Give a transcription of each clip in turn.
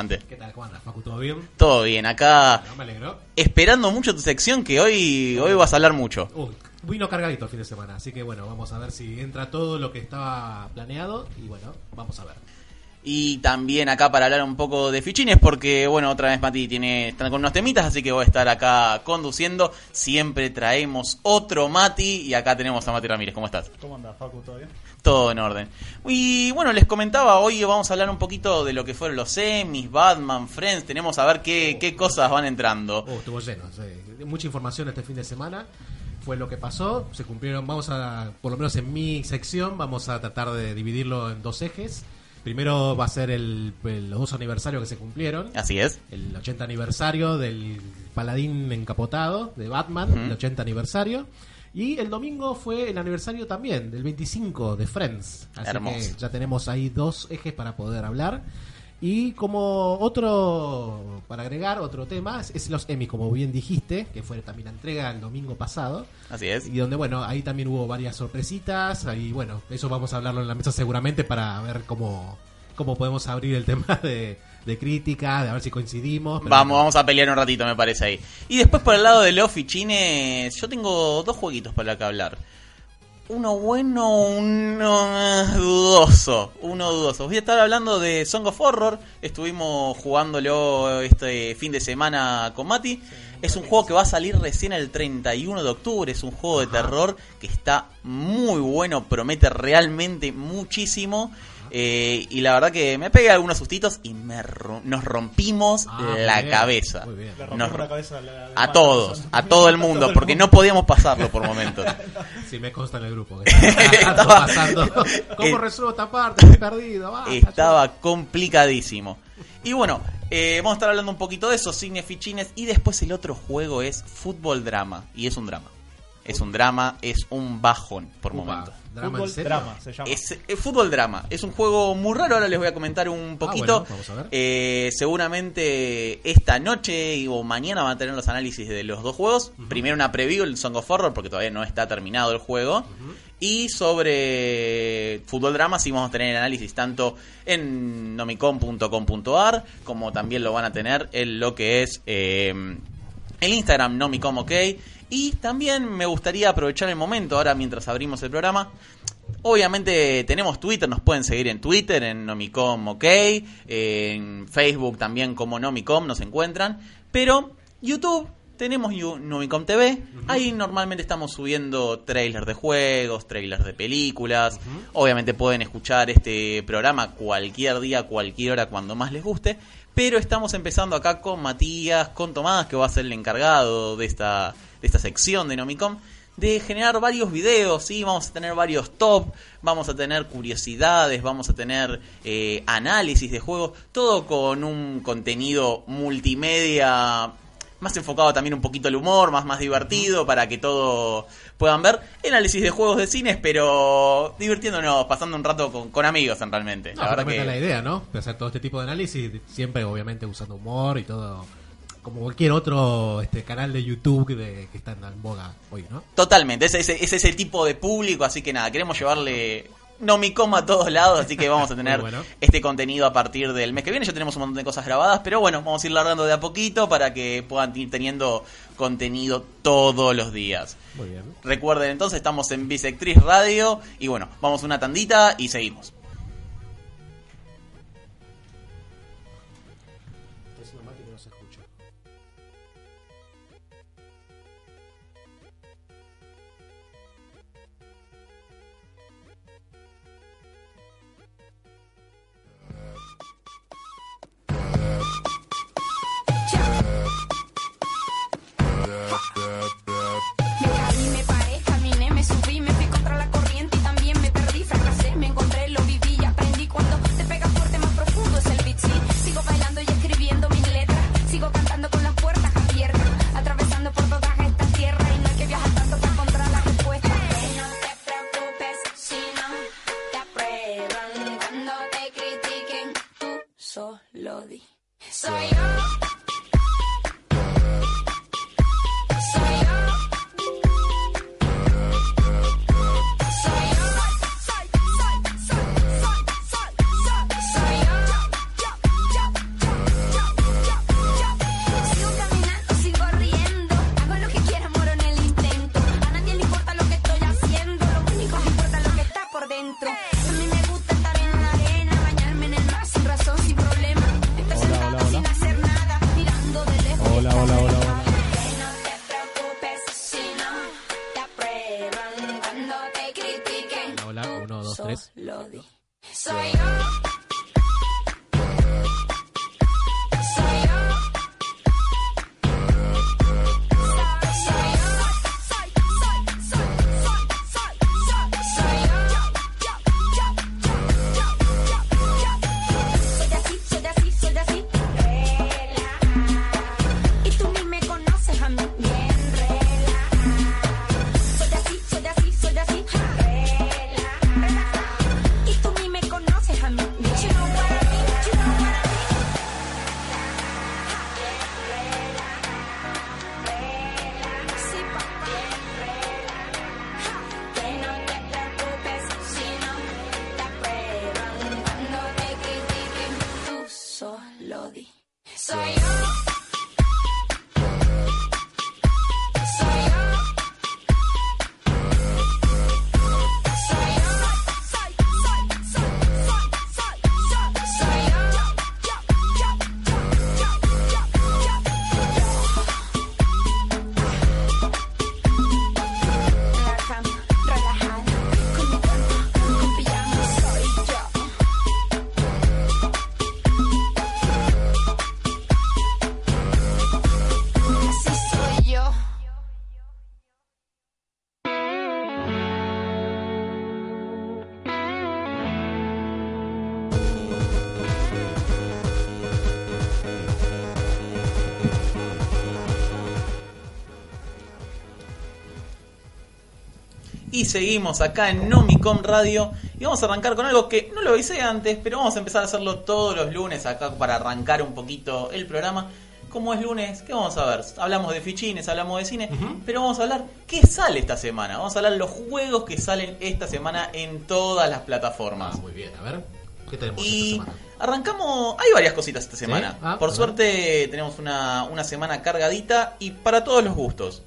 Ante? ¿Qué tal, ¿Cómo andas, Facu? ¿Todo bien? Todo bien, acá No, me alegro. esperando mucho tu sección que hoy, hoy vas a hablar mucho. Uy, vino cargadito el fin de semana, así que bueno, vamos a ver si entra todo lo que estaba planeado y bueno, vamos a ver. Y también acá para hablar un poco de fichines, porque bueno, otra vez Mati tiene, están con unos temitas, así que voy a estar acá conduciendo. Siempre traemos otro Mati y acá tenemos a Mati Ramírez. ¿Cómo estás? ¿Cómo anda, Facu? ¿Todo bien? Todo en orden. Y bueno, les comentaba, hoy vamos a hablar un poquito de lo que fueron los semis, Batman, Friends, tenemos a ver qué, qué cosas van entrando. Oh, estuvo lleno, sí. mucha información este fin de semana. Fue lo que pasó, se cumplieron, vamos a, por lo menos en mi sección, vamos a tratar de dividirlo en dos ejes. Primero va a ser el, el- los dos aniversarios que se cumplieron. Así es. el 80 aniversario del paladín encapotado de Batman, el 80 aniversario. Y el domingo fue el aniversario también, del 25 de Friends. Así Hermoso. que ya tenemos ahí dos ejes para poder hablar. Y como otro, para agregar otro tema, es, es los Emmy, como bien dijiste, que fue también la entrega el domingo pasado. Así es. Y donde, bueno, ahí también hubo varias sorpresitas. Y bueno, eso vamos a hablarlo en la mesa seguramente para ver cómo, cómo podemos abrir el tema de, de crítica, de a ver si coincidimos. pero Vamos, vamos a pelear un ratito, me parece ahí. Y después por el lado de los fichines, yo tengo dos jueguitos para que hablar. Uno bueno, uno eh, dudoso. Uno dudoso. Voy a estar hablando de Song of Horror. Estuvimos jugándolo este fin de semana con Mati. Es un juego que va a salir recién el 31 de octubre. Es un juego de terror que está muy bueno. Promete realmente muchísimo. Eh, y la verdad que me pegué algunos sustitos y me ro- nos rompimos Ah, la bien, cabeza. muy bien. Nos la cabeza a, la- a la- todos, a todo el mundo, todo porque no podíamos pasarlo por momentos. Sí, me consta en el grupo. Que estaba pasando. ¿Cómo Eh, resuelvo esta parte? Estoy perdido. basta, Estaba complicadísimo. Y bueno, eh, vamos a estar hablando un poquito de eso, cine fichines. Y después el otro juego es fútbol drama. Y es un drama. Es un drama, es un bajón por Upa, momentos. ¿Drama Fútbol drama se llama. Es eh, fútbol drama. Es un juego muy raro. Ahora les voy a comentar un poquito. Ah, bueno, vamos a ver. Eh, seguramente esta noche o mañana van a tener los análisis de los dos juegos. Primero una preview, el Song of Horror, porque todavía no está terminado el juego. Y sobre fútbol drama sí vamos a tener el análisis tanto en nomicom.com.ar como también lo van a tener en lo que es eh, el Instagram Nomicom OK. Y también me gustaría aprovechar el momento ahora mientras abrimos el programa. Obviamente tenemos Twitter, nos pueden seguir en Twitter, en Nomicom OK, en Facebook también como Nomicom nos encuentran, pero YouTube tenemos Nomicom TV, ahí normalmente estamos subiendo trailers de juegos, trailers de películas, obviamente pueden escuchar este programa cualquier día, cualquier hora, cuando más les guste, pero estamos empezando acá con Matías, con Tomás, que va a ser el encargado de esta, de esta sección de Nomicom, de generar varios videos, ¿sí? Vamos a tener varios top, vamos a tener curiosidades, vamos a tener eh, análisis de juegos, todo con un contenido multimedia más enfocado también un poquito al humor, más, más divertido, para que todo puedan ver. Análisis de juegos de cines, pero divirtiéndonos, pasando un rato con, con amigos en realmente. No, la verdad que... la idea, ¿no? De hacer todo este tipo de análisis, siempre obviamente usando humor y todo, como cualquier otro este canal de YouTube de, que está en boga hoy, ¿no? Totalmente, ese, ese, ese es el tipo de público, así que nada, queremos llevarle Nomicom a todos lados, así que vamos a tener bueno. este contenido a partir del mes que viene. Ya tenemos un montón de cosas grabadas, pero bueno, vamos a ir largando de a poquito para que puedan ir teniendo contenido todos los días. Muy bien. Recuerden entonces, estamos en Bisectriz Radio y bueno, vamos una tandita y seguimos. Seguimos acá en Nomicom Radio y vamos a arrancar con algo que no lo hice antes, pero vamos a empezar a hacerlo todos los lunes acá para arrancar un poquito el programa. Como es lunes, ¿qué vamos a ver? Hablamos de fichines, hablamos de cine, pero vamos a hablar qué sale esta semana. Vamos a hablar los juegos que salen esta semana en todas las plataformas. Ah, muy bien, a ver. ¿Qué tenemos Y esta semana? arrancamos, hay varias cositas esta semana. Ah, Por suerte tenemos una, una semana cargadita y para todos los gustos.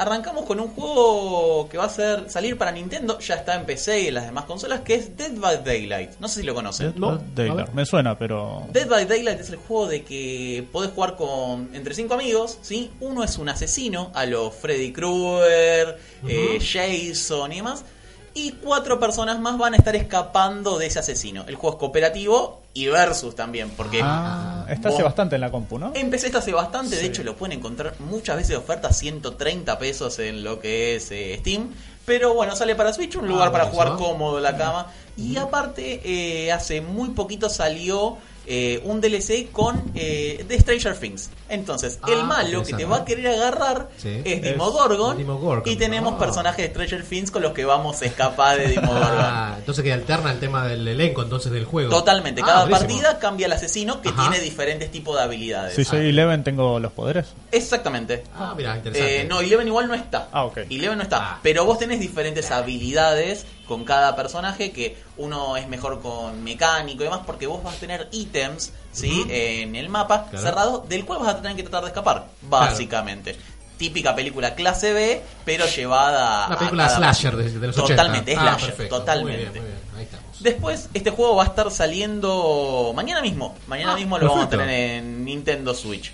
Arrancamos con un juego que va a ser salir para Nintendo, ya está en PC y en las demás consolas, que es Dead by Daylight. No sé si lo conocen. Dead No, by Daylight. Me suena, pero. Dead by Daylight es el juego de que podés jugar con entre cinco amigos, ¿sí? Uno es un asesino, a los Freddy Krueger, eh, Jason y demás. Y cuatro personas más van a estar escapando de ese asesino. El juego es cooperativo y versus también, porque Ah, está hace bastante en la compu, ¿no? Empecé esta hace bastante, de hecho lo pueden encontrar muchas veces de oferta, 130 pesos en lo que es eh, Steam. Pero bueno, sale para Switch, un lugar Ah, para jugar cómodo en la cama. Y aparte, eh, hace muy poquito salió eh, un DLC con eh, The Stranger Things. Entonces, el Ah, malo que te va a querer agarrar Sí. es Dimogorgon. Demogorgon. Y tenemos Ah. personajes de Stranger Things con los que vamos a escapar de Dimogorgon. Ah, entonces que alterna el tema del elenco entonces del juego. Totalmente, Ah, cada buenísimo. partida cambia el asesino que Ajá. tiene diferentes tipos de habilidades. Si soy Eleven, tengo los poderes. Exactamente. Ah, mira, interesante. Eh, no, Eleven igual no está. Ah, ok. Eleven no está. Ah. Pero vos tenés diferentes habilidades con cada personaje que uno es mejor con mecánico y demás porque vos vas a tener ítems, ¿sí? En el mapa Claro. cerrado del cual vas a tener que tratar de escapar, básicamente. Típica película clase B, pero llevada Una a película cada- slasher de, de los 80. Totalmente, es ah, slasher, perfecto. totalmente. Muy bien, muy bien. Ahí estamos. Después, este juego va a estar saliendo mañana mismo. Mañana Ah, mismo lo vamos a perfecto. tener en Nintendo Switch.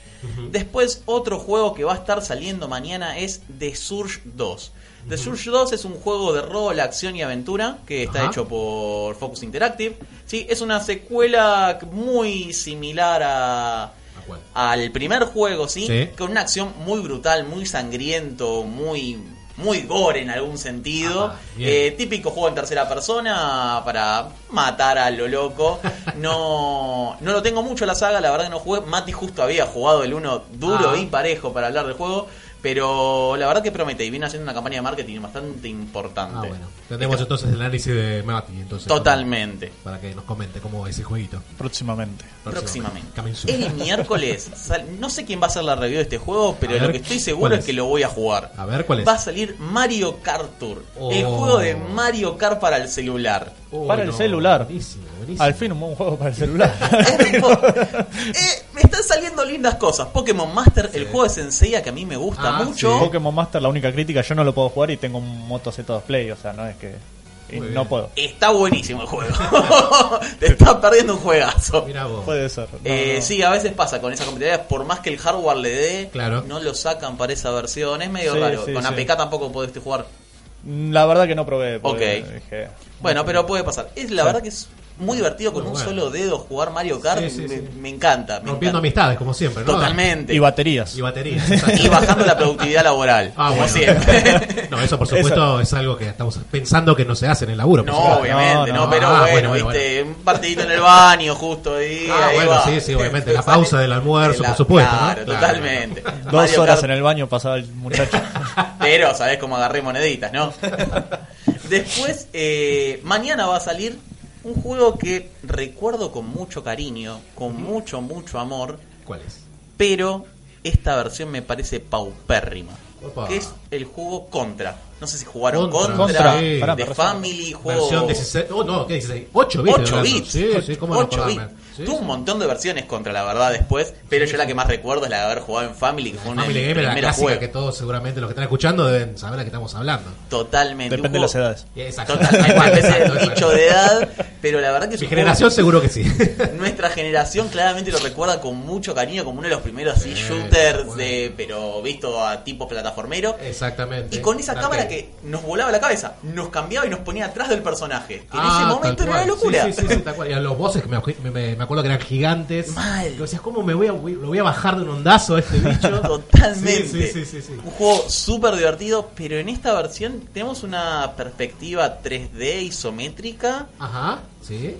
Después, otro juego que va a estar saliendo mañana es The Surge 2. The Surge 2 es un juego de rol, acción y aventura que está Ajá. hecho por Focus Interactive. Sí, es una secuela muy similar a, al primer juego, ¿sí? Sí. Con una acción muy brutal, muy sangriento, muy muy gore en algún sentido. Eh, típico juego en tercera persona para matar a lo loco. No, no lo tengo mucho la saga, la verdad que no jugué. Mati justo había jugado el uno duro Ah. y parejo para hablar del juego. Pero la verdad que promete y viene haciendo una campaña de marketing bastante importante. Ah, bueno. Tendremos entonces el análisis de Mati. Entonces, Totalmente. Para que nos comente cómo es ese jueguito. Próximamente. Próximamente. El miércoles, sal- no sé quién va a hacer la review de este juego, pero A ver, lo que estoy seguro ¿cuál es es? que lo voy a jugar. A ver, ¿cuál es? Va a salir Mario Kart Tour, Oh. el juego de Mario Kart para el celular. Para el celular. Buenísimo, buenísimo. Al fin un buen juego para el celular. Eh, me están saliendo lindas cosas. Pokémon Master, el juego de Senseiya que a mí me gusta Ah, mucho. Pokémon Master, la única crítica, yo no lo puedo jugar y tengo un Moto Z2 Play, o sea, no es que. y no puedo. Está buenísimo el juego. Te estás perdiendo un juegazo. Mira vos. Puede ser. no, Eh, no. Sí, a veces pasa con esa competitividad, por más que el hardware le dé, Claro. no lo sacan para esa versión. Es medio Sí, raro. sí, con sí. APK tampoco podés jugar. La verdad que no probé. Ok. dije, Bueno, pero puede pasar. Es la Sí. verdad que es muy divertido con Muy un bueno. solo dedo jugar Mario Kart. Sí, sí, me, sí. me encanta. Me Rompiendo encanta. amistades, como siempre, ¿no? Totalmente. Y baterías. Y baterías. Y bajando la productividad laboral. Ah, como bueno. siempre. No, eso por supuesto es algo que estamos pensando que no se hace en el laburo. por No, supuesto. obviamente, no, no. pero Ah, bueno, bueno, viste, un partidito en el baño justo ahí. Ah, ahí bueno, va. sí, sí, obviamente, la pausa del almuerzo, La- por supuesto, ¿no? Claro, Claro. totalmente. Dos Mario horas Kart, en el baño pasaba el muchacho. Pero sabés cómo agarré moneditas, ¿no? Después, eh, mañana va a salir un juego que recuerdo con mucho cariño, con mucho, mucho amor, ¿Cuál es? pero esta versión me parece paupérrima. Opa. Que es el juego Contra. No sé si jugaron Contra, Contra, sí. de Family, juego... Versión 16. Oh, no, ¿qué 16? 8 bits. 8 hablando. bits. Sí, sí, cómo no 8 acordarme. bits. Sí, Tuvo sí. un montón de versiones contra la verdad después, pero yo la que más recuerdo es la de haber jugado en Family, que fue una Family Game la clásica juegos. que todos seguramente los que están escuchando deben saber a qué estamos hablando. Totalmente. Depende de las juego edades. Exacto. Totalmente, nicho de edad, pero la verdad que Mi generación seguro que sí. juego- nuestra generación claramente lo recuerda con mucho cariño como uno de los primeros así, Sí, shooters, bueno. de, pero visto a tipo plataformero. Exactamente. Y con esa La cámara que nos volaba la cabeza, nos cambiaba y nos ponía atrás del personaje. Que en Ah, ese momento era una locura. Sí, sí, sí, sí, tal cual. Y a los bosses que me, me- me acuerdo que eran gigantes. Mal. Que decías, ¿cómo me voy a, lo voy a bajar de un ondazo a este bicho? Totalmente. Sí, sí, sí. Un juego súper divertido, pero en esta versión tenemos una perspectiva 3D isométrica Ajá, sí.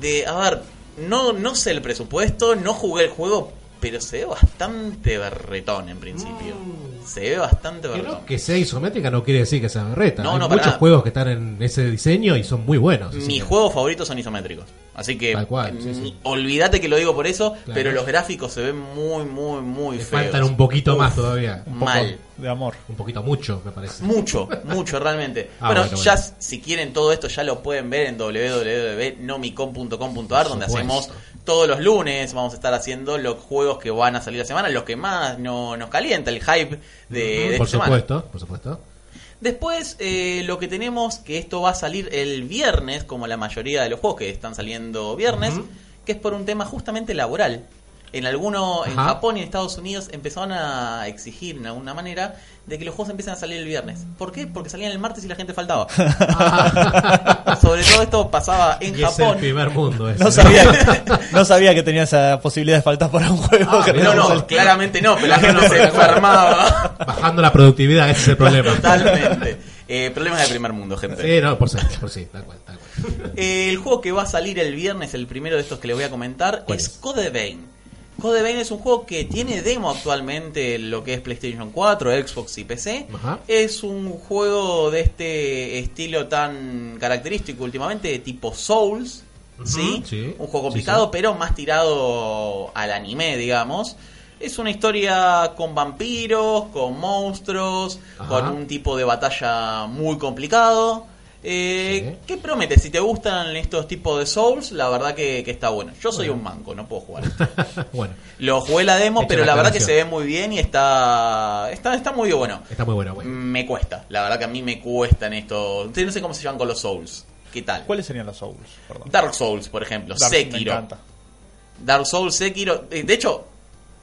de, a ver, no, no sé el presupuesto, no jugué el juego, pero se ve bastante berretón en principio. Mm. Se ve bastante berretón. no, que sea isométrica no quiere decir que sea berreta. No, Hay no, muchos juegos que están en ese diseño y son muy buenos. Mis juegos favoritos son isométricos. Así que cual, sí, sí. olvídate que lo digo por eso, Claro. pero los gráficos se ven muy, muy, muy Le feos. faltan un poquito más todavía. Un poco Mal. de amor. Un poquito mucho, me parece. Mucho, mucho realmente. Ah, bueno, bueno, ya bueno. si quieren todo esto ya lo pueden ver en www.nomicom.com.ar donde Por hacemos todos los lunes, vamos a estar haciendo los juegos que van a salir la semana, los que más no, nos calienta, el hype de, de por esta semana. supuesto, por supuesto. Después, eh, lo que tenemos, que esto va a salir el viernes, como la mayoría de los juegos que están saliendo viernes, que es por un tema justamente laboral. En alguno, en Ajá. Japón y en Estados Unidos empezaron a exigir de alguna manera de que los juegos empiecen a salir el viernes. ¿Por qué? Porque salían el martes y la gente faltaba. Sobre todo esto pasaba en y es el Japón. primer mundo ese. No sabía, no sabía que tenía esa posibilidad de faltar para un juego. Ah, que No, no, claramente no, pero la gente se enfermaba. Bajando la productividad, ese es el problema. Totalmente. Eh, problemas del primer mundo, gente. Sí, no, por sí, por sí, tal cual, tal cual. Eh, el juego que va a salir el viernes, el primero de estos que les voy a comentar, ¿Cuál es es? Code Vein. Code Vein es un juego que tiene demo actualmente en lo que es PlayStation 4, Xbox y PC. Ajá. Es un juego de este estilo tan característico últimamente, de tipo Souls. ¿sí? sí. Un juego Sí, complicado, sí. pero más tirado al anime, digamos. Es una historia con vampiros, con monstruos, Ajá. con un tipo de batalla muy complicado. Eh, Sí. ¿Qué promete? Si te gustan estos tipos de Souls, la verdad que, que está bueno. Yo soy Bueno. un manco, no puedo jugar. esto. bueno, Lo jugué la demo, pero la la verdad que se ve muy bien y está está, está muy bueno. está muy bueno. Me cuesta, la verdad que a mí me cuesta en esto. No sé cómo se llaman con los Souls. ¿Qué tal? ¿Cuáles serían los Souls? Perdón. Dark Souls, por ejemplo. Dark- Me Sekiro. encanta. Dark Souls, Sekiro. eh, De hecho,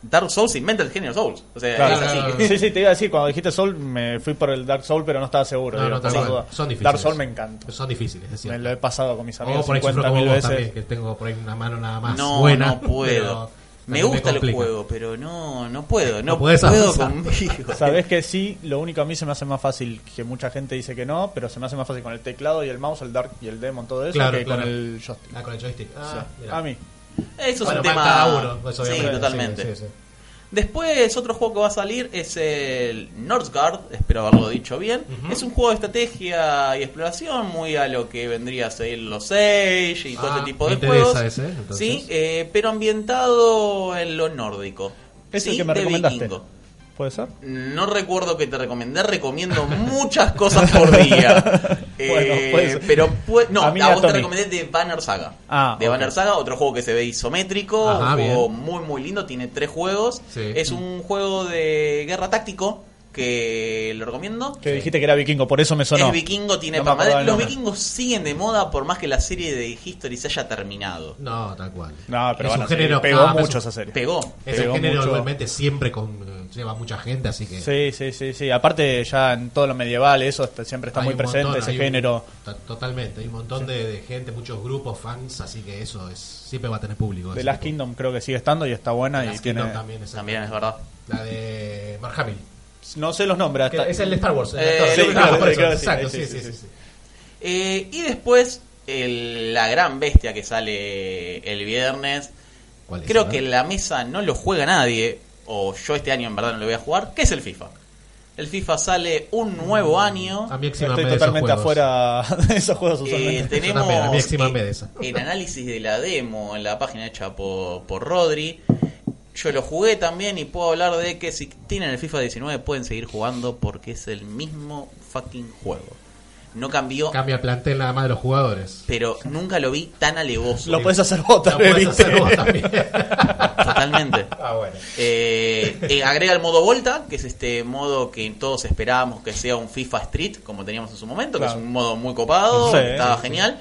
Dark Souls inventa el género Souls. O sea, Claro. es así. Claro. Sí, sí, te iba a decir, cuando dijiste Soul, me fui por el Dark Soul, pero no estaba seguro. No, digo, dudas. Son difíciles. Dark Soul me encanta. Son difíciles, es Me cierto. lo he pasado con mis amigos O por ahí sufro 50 como mil veces. también, que tengo por ahí una mano nada más No, buena. no puedo. Me gusta el juego, pero no, no puedo. No, puedo avanzar. conmigo. Sabes que sí, lo único a mí se me hace más fácil, que mucha gente dice que no, pero se me hace más fácil con el teclado y el mouse, el Dark y el Demon, todo eso, Claro, que claro. con el joystick. Ah, con el joystick. Ah, Sí. A mí. Eso Bueno, es un tema. cada uno, pues, sí, totalmente. sí, sí, sí. Después, otro juego que va a salir es el Northgard, espero haberlo dicho bien. Es un juego de estrategia y exploración, muy a lo que vendría a ser los Age y todo Ah, ese tipo de juegos. ese, sí, eh, pero ambientado en lo nórdico. Es el que me recomendaste. vikingo. ¿Puede ser? No recuerdo que te recomendé, recomiendo muchas cosas por día. Eh, Bueno, puede ser. pero no, A mí vos te recomendé de Banner Saga. Ah, de ok. Banner Saga, otro juego que se ve isométrico, Ajá, un juego bien. muy muy lindo, tiene tres juegos. Sí. Es un juego de guerra táctico que lo recomiendo. Que dijiste que era vikingo, por eso me sonó. Es vikingo, tiene No el Los vikingos siguen de moda por más que la serie de History se haya terminado. No, tal cual. No, pero Es van un género- Pegó ah, es mucho un- esa serie. Pegó. Ese Pegó género mucho. igualmente siempre con, lleva mucha gente, así que... Sí, sí, sí, sí. Aparte ya en todo lo medieval eso está- siempre está hay muy presente, montón, ese un- género. to- totalmente, hay un montón de, de gente, muchos grupos, fans, así que eso es siempre va a tener público. The Last tipo. Kingdom creo que sigue estando y está buena The y Last tiene... Kingdom también, exacto. También es verdad. La de Mark Hamill. No sé los nombres. Que hasta- Es el de Star Wars. el exacto, sí, sí, sí, sí. Eh, y después, el- la gran bestia que sale el viernes. ¿Cuál es? Creo que la mesa no lo juega nadie, o yo este año en verdad no lo voy a jugar, que es el FIFA. El FIFA sale un nuevo año. A mí Estoy exímame de esos totalmente afuera de esos juegos Eh, tenemos también, a mí exímame eh, de eso. el análisis de la demo en la página hecha por, por Rodri. Yo lo jugué también y puedo hablar de que si tienen el FIFA 19 pueden seguir jugando porque es el mismo fucking juego. no cambió, Cambia el plantel nada más de los jugadores. pero nunca lo vi tan alevoso. Lo puedes hacer vos también, podés ¿viste? hacer vos también. Totalmente. ah, bueno. Eh, eh, agrega el modo Volta, que es este modo que todos esperábamos que sea un FIFA Street, como teníamos en su momento, que es un modo muy copado, Sí, estaba sí, genial,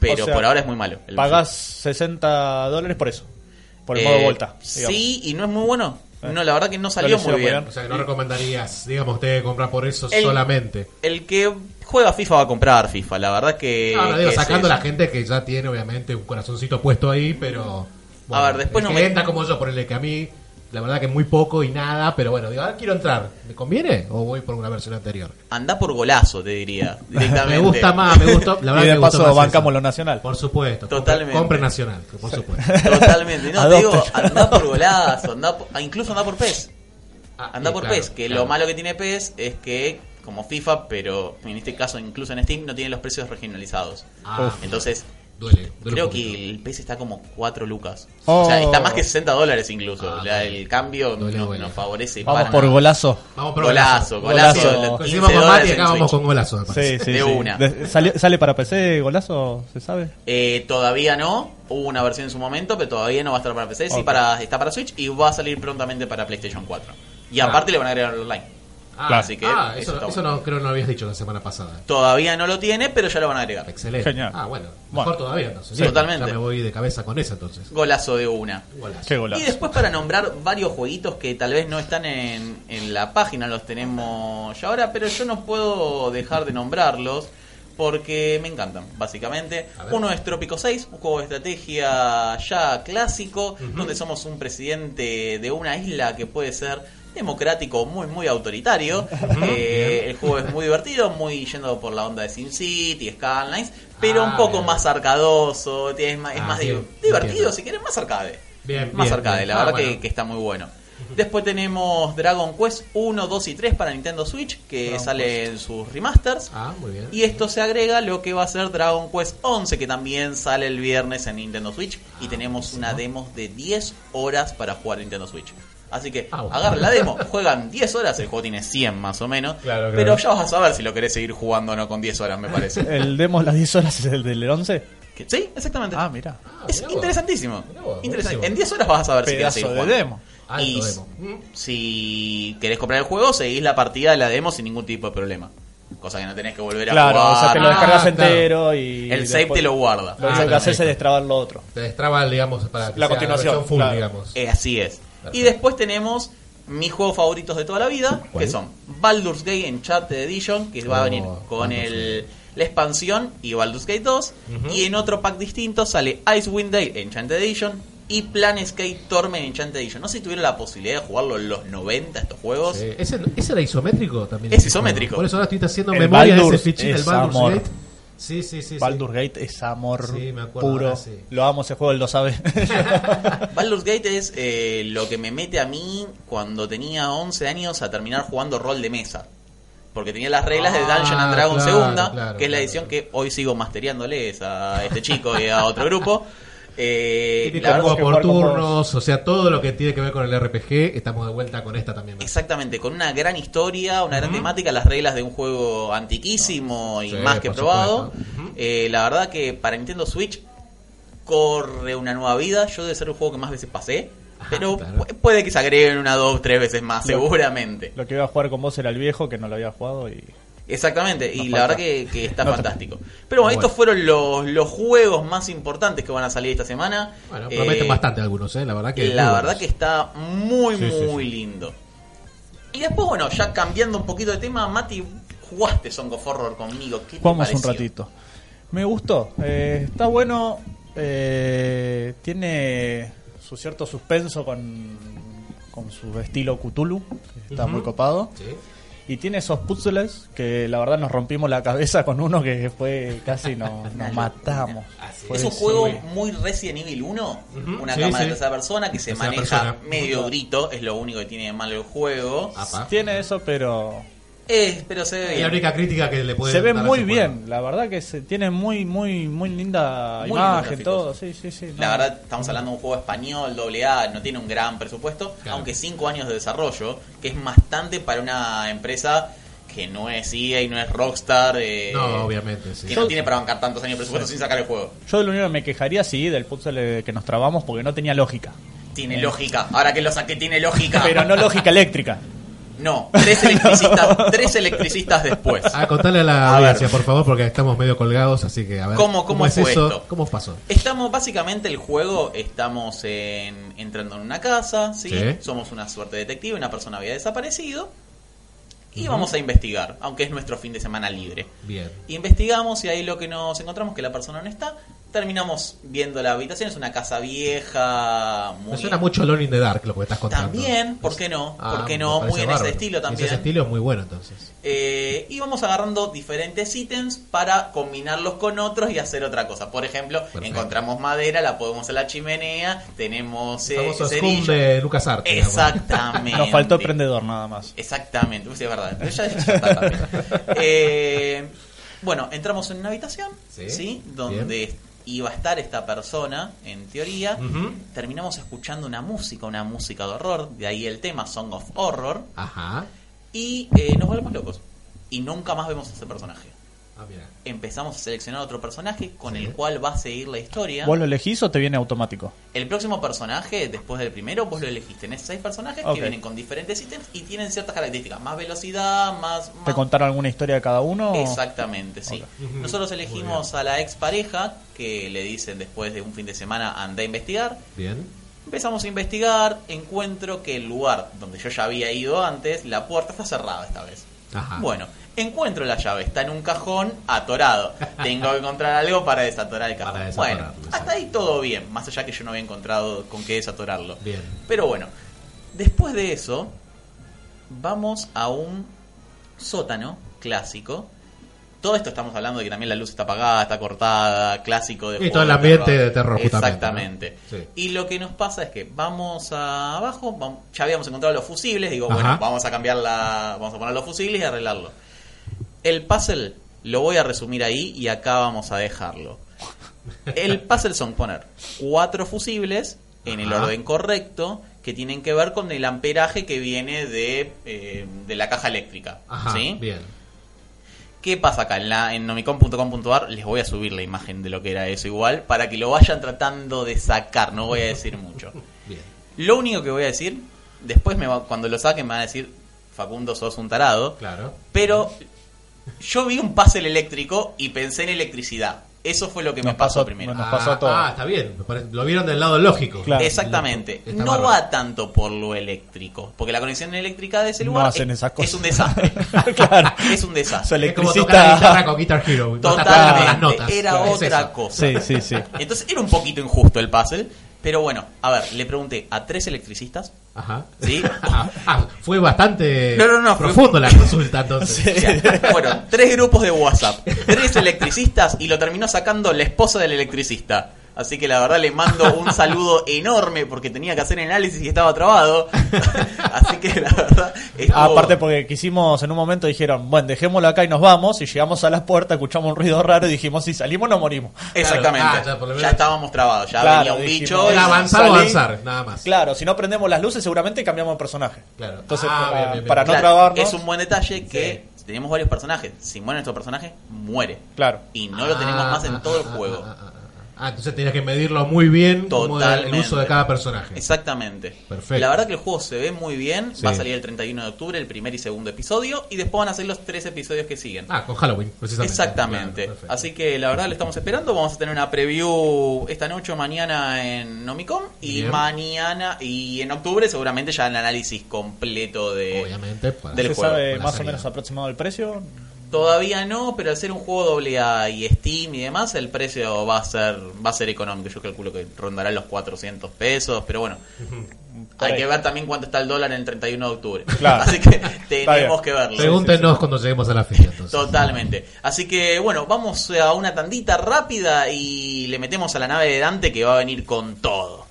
pero O sea, por ahora es muy malo. Pagás 60 dólares por eso. Por el Eh, modo vuelta. digamos. Sí, y no es muy bueno. Eh. No, la verdad que no salió muy bien. O sea que no recomendarías, digamos, usted comprar por eso El- solamente. El que juega FIFA va a comprar FIFA, la verdad que... Ahora digo, que es sacando eso. la gente que ya tiene obviamente un corazoncito puesto ahí, pero... A ver, después no que me- entra como yo, por el que a mí, la verdad que muy poco y nada, pero bueno, digo, ah, quiero entrar. ¿Me conviene o voy por una versión anterior? Anda por golazo, te diría, directamente. me gusta más, me gustó, la verdad Y de que me gustó paso bancamos lo nacional. Por supuesto. Totalmente. Compre, compre nacional, por supuesto. Totalmente. No, te digo, anda por golazo, anda por- ah, incluso anda por PES. Anda sí, por claro, PES, que claro. lo malo que tiene PES es que, como FIFA, pero en este caso incluso en Steam, no tiene los precios regionalizados. Ah, Entonces, duele, duele creo que el PES está como 4 lucas. Oh. O sea, está más que 60 dólares incluso. Ah, La- el cambio Duele, no- duele. nos favorece Vamos para por nada. golazo. Vamos por Golazo, Golazo. golazo. Golazo. 15 Encima con Mati acá vamos con golazo. Sí, sí, De sí. una. De- ¿sale, ¿Sale para PC golazo? ¿Se sabe? Eh, todavía no, hubo una versión en su momento, pero todavía no va a estar para PC, sí para, está para Switch y va a salir prontamente para PlayStation 4. Y Ah. aparte le van a agregar online. Ah, Claro. Así que ah, eso eso, está eso no, creo que no lo habías dicho la semana pasada. Todavía no lo tiene, pero ya lo van a agregar. Excelente. Genial. Ah, bueno. Mejor Bueno. todavía entonces. Sí, totalmente. Ya me voy de cabeza con esa entonces. Golazo de una. Golazo. Qué golazo. Y después para nombrar varios jueguitos que tal vez no están en, en la página, los tenemos ya ahora, pero yo no puedo dejar de nombrarlos porque me encantan, básicamente. Uno es Trópico 6, un juego de estrategia ya clásico, donde somos un presidente de una isla que puede ser democrático, muy, muy autoritario. Eh, el juego es muy divertido, muy yendo por la onda de SimCity, Skylines, pero Ah, un poco bien. más arcadoso, es más, es Ah, más bien, divertido, entiendo. si quieres, más arcade Bien, más arcade, la Ah, verdad que, bueno. que está muy bueno. Después tenemos Dragon Quest 1, 2 y 3 para Nintendo Switch, que Dragon sale en sus remasters. Ah, muy bien. Y esto se agrega lo que va a ser Dragon Quest 11, que también sale el viernes en Nintendo Switch. Y tenemos una demo de 10 horas para jugar Nintendo Switch. Así que Ah, bueno. agarren la demo, juegan 10 horas, el juego tiene 100 más o menos. Claro, claro. Pero ya vas a saber si lo querés seguir jugando o no con 10 horas, me parece. ¿El demo las 10 horas es el del 11? Que- sí, exactamente. Ah, mira. Ah, es mirá vos. interesantísimo. Mirá vos, Interesante. En 10 horas vas a saber si querés Pedazo seguir de jugando. demo. Alto y demo. Si querés comprar el juego, seguís la partida de la demo sin ningún tipo de problema. Cosa que no tenés que volver a Claro, jugar. o sea, te lo Ah, descargas claro. entero y. el save te lo guarda. Lo Ah, que haces perfecto. es destrabar lo otro. Te destraba, digamos, para que La sea continuación, full, claro. digamos. Eh, así es. Y después tenemos mis juegos favoritos de toda la vida, ¿Cuál? que son Baldur's Gate Enchanted Edition, que va a Oh, venir con Baldur's el, la expansión y Baldur's Gate 2. Ujú. Y en otro pack distinto sale Icewind Dale Enchanted Edition y Planescape Torment Enchanted Edition. No sé si tuvieron la posibilidad de jugarlo en los 90 estos juegos. Sí. ¿Ese, ¿Ese era isométrico también? Es isométrico. juego? Por eso ahora estoy haciendo El memoria de Baldur's ese fichín es Baldur's amor. Gate. Sí, sí, sí. sí. Baldur's Gate es amor Sí, me acuerdo puro. ahora, sí. Lo amo ese juego, él lo sabe. Baldur's Gate es eh, lo que me mete a mí cuando tenía 11 años a terminar jugando rol de mesa. Porque tenía las reglas de Ah, Dungeon and Dragon claro, segunda, claro, que es la claro. edición que hoy sigo mastereándoles a este chico y a otro grupo. Eh, Tiene la que por turnos, o sea, todo lo que tiene que ver con el RPG, estamos de vuelta con esta también. Exactamente, con una gran historia, una gran temática, las reglas de un juego antiquísimo y Sí, más que probado. Eh, la verdad que para Nintendo Switch corre una nueva vida. Yo debe ser el juego que más veces pasé, Ah, pero claro. puede que se agreguen una, dos, tres veces más, Lo- seguramente. lo que iba a jugar con vos era el viejo, que no lo había jugado y. Exactamente, y Nos la falta. verdad que, que está fantástico. Pero bueno, Bueno. estos fueron los, los juegos más importantes que van a salir esta semana. Bueno, Eh, prometen bastante algunos, ¿eh? La verdad que. la verdad buenos. que está muy, Sí, muy sí. lindo. Y después, bueno, ya cambiando un poquito de tema, Mati, jugaste Song of Horror conmigo. ¿Qué Jugamos un ratito. Me gustó. eh, está bueno. eh, tiene su cierto suspenso con, con su estilo Cthulhu, que está muy copado. Sí. Y tiene esos puzzles que la verdad nos rompimos la cabeza con uno que fue casi nos, nos matamos. Es un sí. juego muy Resident Evil 1, Ujú, una sí, cámara sí. de tercera persona que se maneja persona. medio durito, es lo único que tiene de malo el juego. Apa. Tiene eso, pero Eh, pero se ve Y la bien. única crítica que le puede se ve dar muy bien. juego. La verdad que se tiene muy, muy, muy linda Muy imagen, todo. Sí, sí, sí. La no. verdad, estamos hablando de un juego español, doble A, no tiene un gran presupuesto, Claro. aunque 5 años de desarrollo, que es bastante para una empresa que no es EA y no es Rockstar. eh, No, obviamente, sí. Que no tiene para bancar tantos años de presupuesto sin sacar el juego. Yo de lo único que me quejaría, sí, del puzzle que nos trabamos porque no tenía lógica. Tiene lógica. Ahora que lo saqué, tiene lógica. Pero no lógica eléctrica. No, tres electricistas, tres electricistas después. Ah, contale a la A audiencia, ver. por favor, porque estamos medio colgados, así que a ver. ¿Cómo- cómo es fue eso? esto? ¿Cómo pasó? Estamos, básicamente, el juego, estamos en- entrando en una casa, ¿sí? Sí. Somos una suerte de detective, una persona había desaparecido. Y vamos a investigar, aunque es nuestro fin de semana libre. Bien. Investigamos y ahí lo que nos encontramos que la persona no está. Terminamos viendo la habitación, es una casa vieja, muy... Me suena mucho Alone in the Dark lo que estás contando. También, ¿por qué no? Ah, ¿Por qué no? Muy en bárbaro. ese estilo también. Ese estilo es muy bueno, entonces. Eh, y vamos agarrando diferentes ítems para combinarlos con otros y hacer otra cosa. Por ejemplo, Perfecto. encontramos madera, la podemos en la chimenea, tenemos eh, El de Lucas Art. Exactamente. Nos faltó el prendedor nada más. Exactamente, sí, es verdad. Pero ya, ya está. Eh, bueno, entramos en una habitación, Sí, ¿sí? Donde bien. Iba a estar esta persona, en teoría. Terminamos escuchando una música, una música de horror, de ahí el tema Song of Horror. Ajá. Y eh, nos volvemos locos. Y nunca más vemos a ese personaje. Ah. Empezamos a seleccionar otro personaje con Sí. el cual va a seguir la historia. ¿Vos lo elegís o te viene automático? El próximo personaje, después del primero, vos lo elegís. Tenés seis personajes que vienen con diferentes ítems y tienen ciertas características. Más velocidad, más... ¿Te contaron alguna historia de cada uno? o- Exactamente, sí. Nosotros elegimos a la expareja que le dicen después de un fin de semana anda a investigar. Bien. Empezamos a investigar, encuentro que el lugar donde yo ya había ido antes, la puerta está cerrada esta vez. Ajá. Bueno, encuentro la llave, está en un cajón atorado. Tengo que encontrar algo para desatorar el cajón. Bueno, hasta ahí todo bien, más allá que yo no había encontrado con qué desatorarlo. Bien. Pero bueno, después de eso, vamos a un sótano clásico. Todo esto estamos hablando de que también la luz está apagada, está cortada, clásico de Y todo el ambiente de terror, Exactamente. ¿no? Sí. Y lo que nos pasa es que vamos a- abajo, ya habíamos encontrado los fusibles, digo, Ajá. bueno, vamos a cambiar la, vamos a poner los fusibles y arreglarlo. El puzzle lo voy a resumir ahí y acá vamos a dejarlo. El puzzle son poner cuatro fusibles en el orden correcto que tienen que ver con el amperaje que viene de, eh, de la caja eléctrica. Ajá. ¿sí? Bien. ¿Qué pasa acá? En, la, en nomicom.com.ar les voy a subir la imagen de lo que era eso igual para que lo vayan tratando de sacar, no voy a decir mucho. Bien. Lo único que voy a decir, después me va- cuando lo saquen me van a decir, Facundo sos un tarado, Claro. pero yo vi un puzzle eléctrico y pensé en electricidad. Eso fue lo que me Nos pasó, pasó- primero. nos pasó a todos. Ah, está bien. Me Lo vieron del lado lógico. Claro. Exactamente. Está no bárbaro. va tanto por lo eléctrico, porque la conexión eléctrica de ese No lugar hacen es, esas cosas. es un desastre. Claro. Es un desastre. Es como tocar la guitarra con Guitar Hero. no Totalmente. las notas. Era Claro, es otra eso. cosa. Sí, sí, sí. Entonces era un poquito injusto el puzzle. Pero bueno, a ver, le pregunté a tres electricistas. Ajá. ¿Sí? Ah, ah, fue bastante No, no, no, fue- profundo la consulta entonces. O sea, fueron tres grupos de WhatsApp, tres electricistas y lo terminó sacando la esposa del electricista. Así que la verdad le mando un saludo enorme porque tenía que hacer análisis y estaba trabado. Así que la verdad. estuvo- Aparte porque quisimos en un momento dijeron, bueno, dejémoslo acá y nos vamos. Y llegamos a la puerta, escuchamos un ruido raro y dijimos, si salimos no morimos. Exactamente. Ah, ya, estábamos trabados. Ya Claro, venía un dijimos, bicho. Era avanzar o salí- avanzar, nada más. Claro, si no prendemos las luces seguramente cambiamos de personaje. Claro. Entonces, Ah, para, bien, bien, bien. para no Claro, trabarnos... Es un buen detalle que tenemos varios personajes. Si muere nuestro personaje, muere. Claro. Y no lo tenemos Ah, más en todo el ah, juego. Ah, ah, entonces tenías que medirlo muy bien como el- uso de cada personaje. Exactamente. Perfecto. La verdad que el juego se ve muy bien. Sí. Va a salir el 31 de octubre, el primer y segundo episodio. Y después van a ser los tres episodios que siguen. Ah, con Halloween, precisamente. Exactamente. Claro. Así que la verdad le estamos esperando. Vamos a tener una preview esta noche o mañana en Nomicom. Y Bien. mañana y en octubre seguramente ya el análisis completo de... Obviamente. para- del ¿Se juego, sabe más o menos aproximado el precio? Todavía no, pero al ser un juego doble A y Steam y demás, el precio va a ser va a ser económico. Yo calculo que rondará los 400 pesos, pero bueno, hay que ver también cuánto está el dólar en el 31 de octubre. Claro. Así que tenemos que verlo. Pregúntenos cuando lleguemos a la feria, entonces. Totalmente. Así que bueno, vamos a una tandita rápida y le metemos a la nave de Dante que va a venir con todo.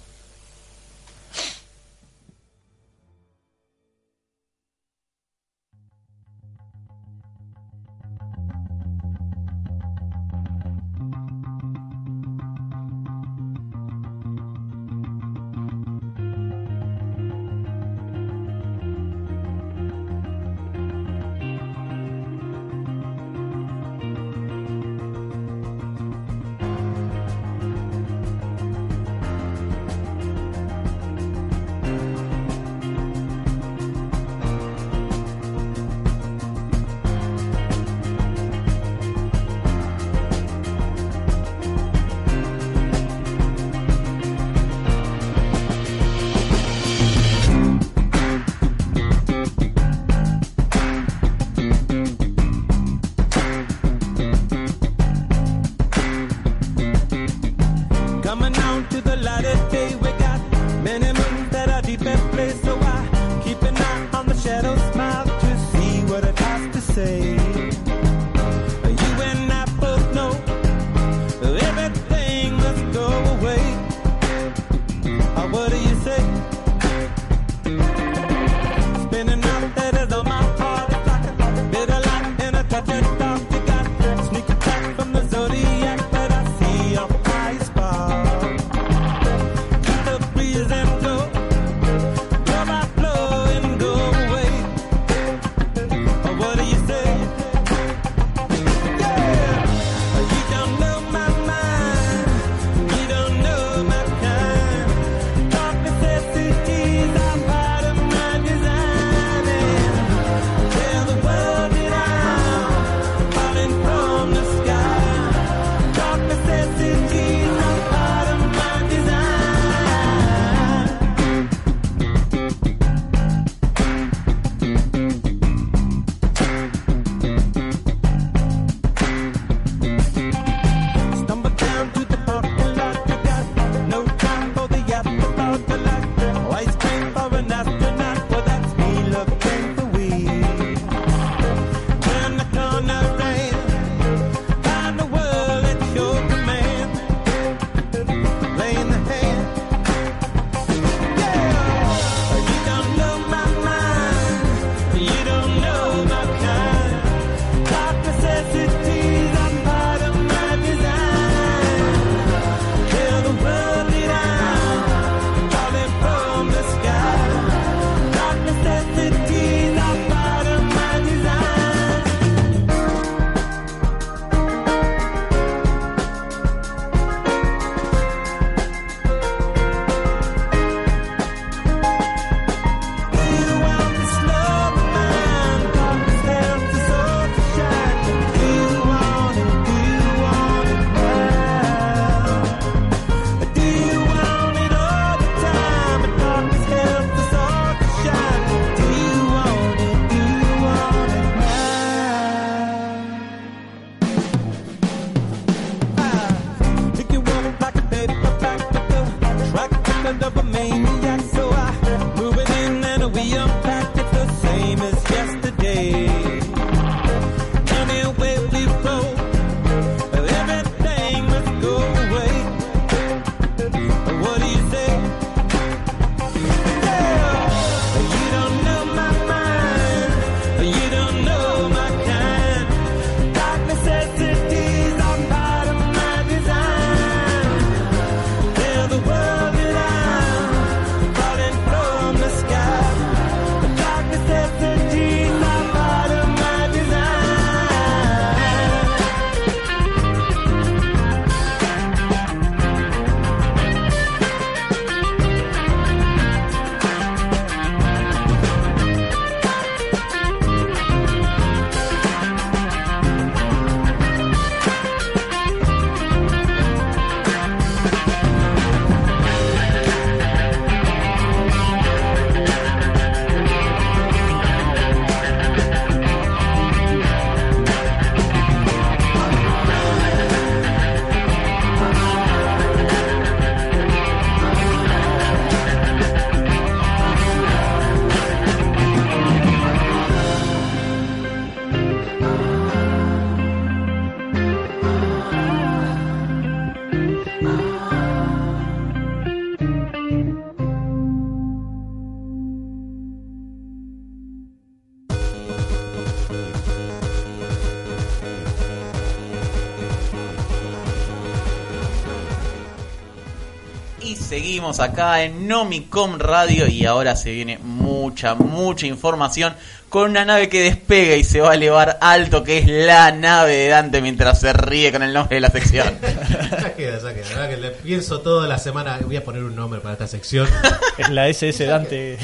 Seguimos acá en Nomicom Radio y ahora se viene mucha, mucha información con una nave que despega y se va a elevar alto, que es la nave de Dante mientras se ríe con el nombre de la sección. ya queda, ya queda. La verdad que le pienso toda la semana. Voy a poner un nombre para esta sección. Es la SS Dante.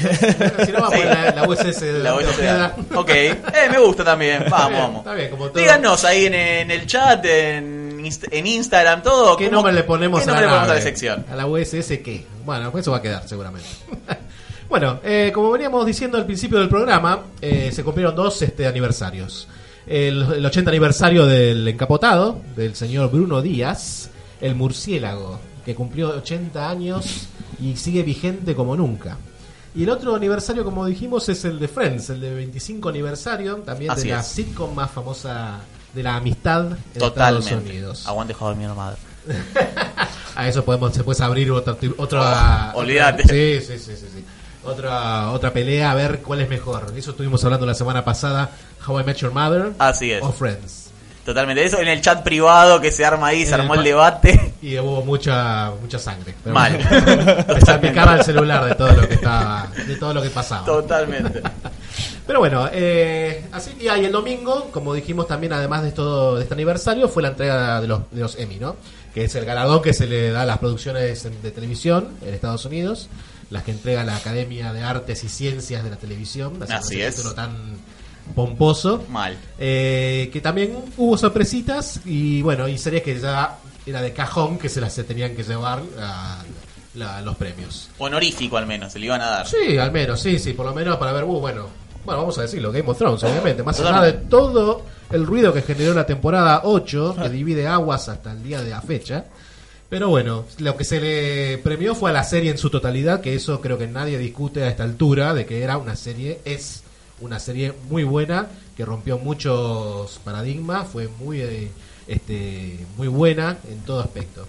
si no, vamos a poner la, la USS de La hacer. Ok, eh, me gusta también. Vamos, bien, vamos. está bien, como todo. Díganos ahí en, en el chat, en, Inst- en Instagram, todo. ¿Qué nombre le ponemos, ¿qué a, la le ponemos a la sección? A la USS qué. Bueno, pues eso va a quedar seguramente. bueno, eh, como veníamos diciendo al principio del programa, eh, se cumplieron dos este, aniversarios. El, el 80 aniversario del encapotado, del señor Bruno Díaz, el murciélago, que cumplió 80 años y sigue vigente como nunca. Y el otro aniversario, como dijimos, es el de Friends, el de 25 aniversario, también Así de la es. sitcom más famosa de la amistad en Estados Totalmente. Unidos. Aguante Joder mi madre. A eso podemos, se puede abrir otra, otra Oh, olvídate. otra- sí, sí, sí, sí, sí. Otra, otra pelea a ver cuál es mejor. Eso estuvimos hablando la semana pasada. How I Met Your Mother Así es. o Friends. Totalmente. Eso en el chat privado que se arma ahí, se armó el el debate. Y hubo mucha mucha sangre. Pero Mal. me salpicaba el celular de todo lo que estaba, de todo lo que pasaba. Totalmente. Pero bueno, eh, así y ahí el domingo, como dijimos también, además de esto de este aniversario, fue la entrega de los, de los Emmy, ¿no? Que es el galardón que se le da a las producciones de televisión en Estados Unidos, las que entrega la Academia de Artes y Ciencias de la Televisión, Así ese es. título tan pomposo. Mal. Eh, que también hubo sorpresitas y bueno, y series que ya era de cajón que se las se tenían que llevar a la- los premios. Honorífico al menos, se le iban a dar. Sí, al menos, sí, sí, por lo menos para ver, uh, bueno, bueno, vamos a decirlo, Game of Thrones, obviamente, más allá de todo el ruido que generó la temporada 8, que divide aguas hasta el día de la fecha. Pero bueno, lo que se le premió fue a la serie en su totalidad, que eso creo que nadie discute a esta altura, de que era una serie, es una serie muy buena, que rompió muchos paradigmas, fue muy, eh, este, muy buena en todo aspecto.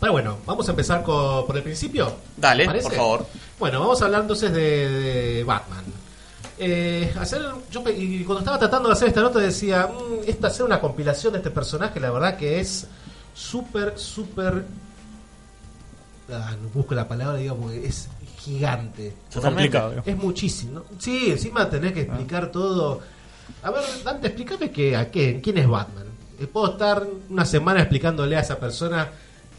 Pero bueno, vamos a empezar co- por el principio. Dale, por favor. Bueno, vamos a hablar entonces de, de Batman. Eh, hacer, yo, y cuando estaba tratando de hacer esta nota decía, "Mm, esta hacer una compilación de este personaje, la verdad que es súper, súper... Ah, no busco la palabra, digo, porque es gigante. Es complicado. Es muchísimo. ¿no? Sí, encima tenés que explicar todo. A ver, Dante, explícame que, a qué, quién es Batman. Eh, Puedo estar una semana explicándole a esa persona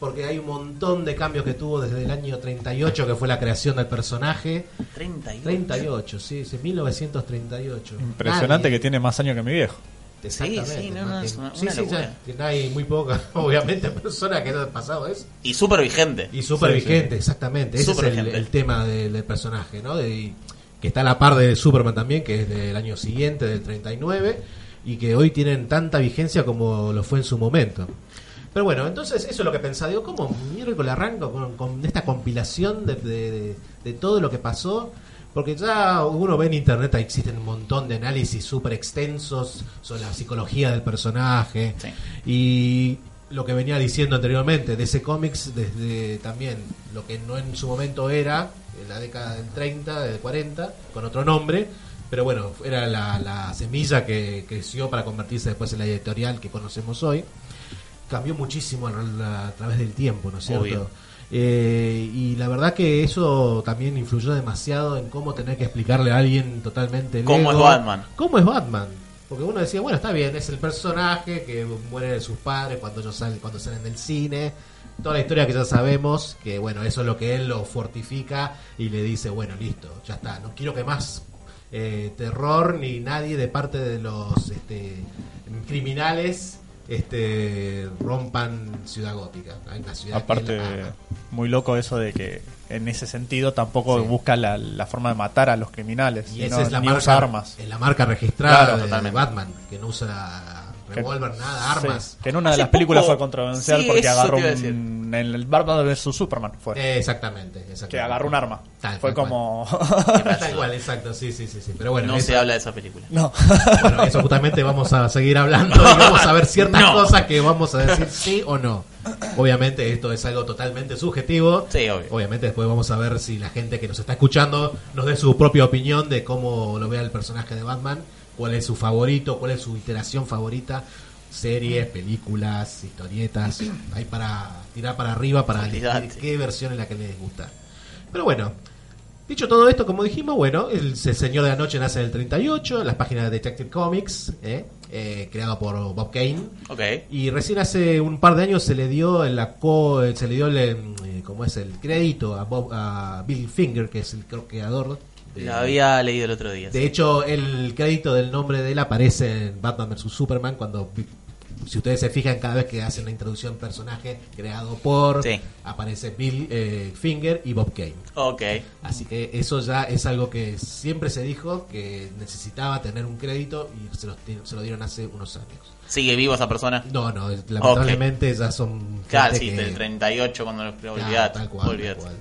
porque hay un montón de cambios que tuvo desde el año 38, que fue la creación del personaje. 38. 38, sí, sí 1938. Impresionante Nadie- que tiene más años que mi viejo. Exactamente. Sí, sí, no, no, es una- sí, una sí, ya, no hay muy poca, obviamente, personas que han pasado eso. Y súper vigente. Y súper Sí, vigente, exactamente. Ese es el, tema del, del personaje, ¿no? De- y que está a la par de Superman también, que es del año siguiente, del 39, y que hoy tienen tanta vigencia como lo fue en su momento. Pero bueno, entonces eso es lo que pensaba. Digo, ¿cómo miércoles arranco con, con esta compilación de, de- de- de todo lo que pasó? Porque ya uno ve en internet, ahí existen un montón de análisis súper extensos sobre la psicología del personaje. Sí. Y lo que venía diciendo anteriormente, de ese cómics, desde también lo que no en su momento era, en la década del 30, del 40, con otro nombre, pero bueno, era la, la semilla que creció para convertirse después en la editorial que conocemos hoy. Cambió muchísimo a, través del tiempo, ¿no es cierto? Obvio. Eh, y la verdad que eso también influyó demasiado en cómo tener que explicarle a alguien totalmente ¿Cómo lego es Batman? ¿Cómo es Batman? Porque uno decía, bueno, está bien, es el personaje que muere de sus padres cuando ellos salen, cuando salen del cine. Toda la historia que ya sabemos, que bueno, eso es lo que él lo fortifica y le dice, bueno, listo, ya está, no quiero que más eh, terror ni nadie de parte de los este, criminales este, rompan Ciudad Gótica. Ciudad Aparte, muy loco eso de que en ese sentido tampoco Sí. busca la, la forma de matar a los criminales, Y sino esa es la ni marca, usa armas. es la marca registrada Claro, de, totalmente. Batman, que no usa revólver, nada, armas. Sí, que en una de Hace las películas poco- fue controversial Sí, porque eso agarró te iba a decir. un, en el Batman vs Superman fue Eh, exactamente, exactamente. que agarró un arma. Tal, fue tal como Tal cual, exacto, sí, sí, sí, sí. Pero bueno, no eso, se habla de esa película. no. bueno, eso justamente vamos a seguir hablando y vamos a ver ciertas No. cosas que vamos a decir sí o no. Obviamente esto es algo totalmente subjetivo. Sí, obvio. Obviamente después vamos a ver si la gente que nos está escuchando nos dé su propia opinión de cómo lo vea el personaje de Batman, cuál es su favorito, cuál es su iteración favorita, series, películas, historietas, hay para tirar para arriba para elegir qué versión es la que les gusta. Pero bueno, dicho todo esto, como dijimos, bueno, el, el Señor de la Noche nace en el 38, en las páginas de Detective Comics, ¿eh? Eh, creado por Bob Kane. Ok. Y recién hace un par de años se le dio la co- se le dio el, eh, ¿cómo es el crédito a, Bob, a Bill Finger, que es el creador. De- La había leído el otro día. de hecho, el crédito del nombre de él aparece en Batman vs Superman cuando si ustedes se fijan cada vez que hacen la introducción personaje creado por Sí. aparece Bill eh, Finger y Bob Kane. Ok. Así que eso ya es algo que siempre se dijo que necesitaba tener un crédito y se lo, se lo dieron hace unos años. ¿Sigue vivo esa persona? No, no, lamentablemente ya son. Claro, sí, que- del 38 cuando lo Claro, olvidate. tal cual, tal olvidate. cual.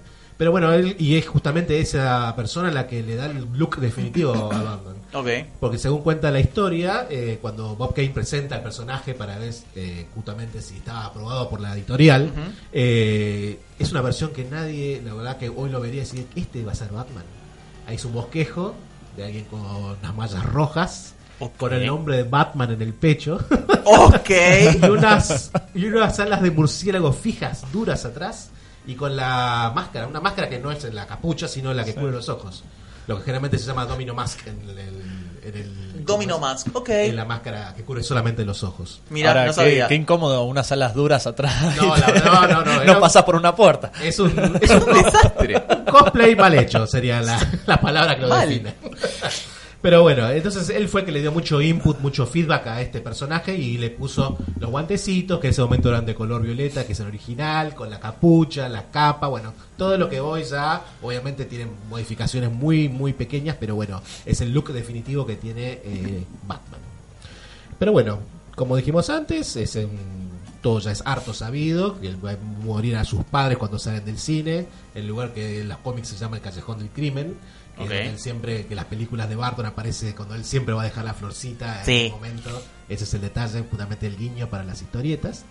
Pero bueno, él, y es justamente esa persona la que le da el look definitivo a Batman. Ok. Porque según cuenta la historia, eh, cuando Bob Kane presenta el personaje para ver eh, justamente si estaba aprobado por la editorial, eh, es una versión que nadie, la verdad que hoy lo vería y decir, este va a ser Batman. Ahí es un bosquejo de alguien con unas mallas rojas, con el nombre de Batman en el pecho, Ok. y, unas, y unas alas de murciélago fijas, duras atrás, y con la máscara, una máscara que no es la capucha, sino la que cubre los ojos. Lo que generalmente se llama Domino Mask en el... en el- Domino Mask, ok. en la máscara que cubre solamente los ojos. Mira, Ahora, no qué, sabía. qué incómodo, unas alas duras atrás. No, la no, no, no pasas por una puerta. Es un, es un Desastre. cosplay mal hecho, sería la, la palabra que lo define. Pero bueno, entonces él fue el que le dio mucho input, mucho feedback a este personaje y le puso los guantecitos, que en ese momento eran de color violeta, que es el original, con la capucha, la capa, bueno, todo lo que voy ya, obviamente tienen modificaciones muy, muy pequeñas, pero bueno, es el look definitivo que tiene eh, Batman. Pero bueno, como dijimos antes, es todo ya es harto sabido, que él va a morir a sus padres cuando salen del cine, el lugar que en los cómics se llama el Callejón del Crimen, que él siempre, que las películas de Barton aparece cuando él siempre va a dejar la florcita en Sí. ese momento, ese es el detalle, justamente el guiño para las historietas.